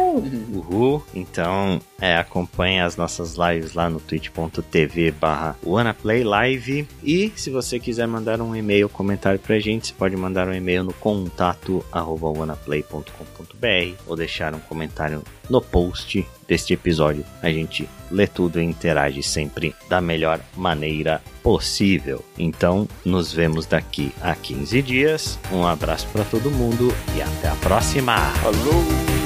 uhul. Então, é, acompanhe as nossas lives lá no twitch.tv barra WannaPlayLive. E se você quiser mandar um e-mail ou comentário pra gente, você pode mandar um e-mail no contato arroba ou deixar um comentário no post deste episódio. A gente lê tudo e interage sempre da melhor maneira possível. Então, nos vemos daqui a 15 dias. Um abraço para todo mundo e até a próxima. Falou!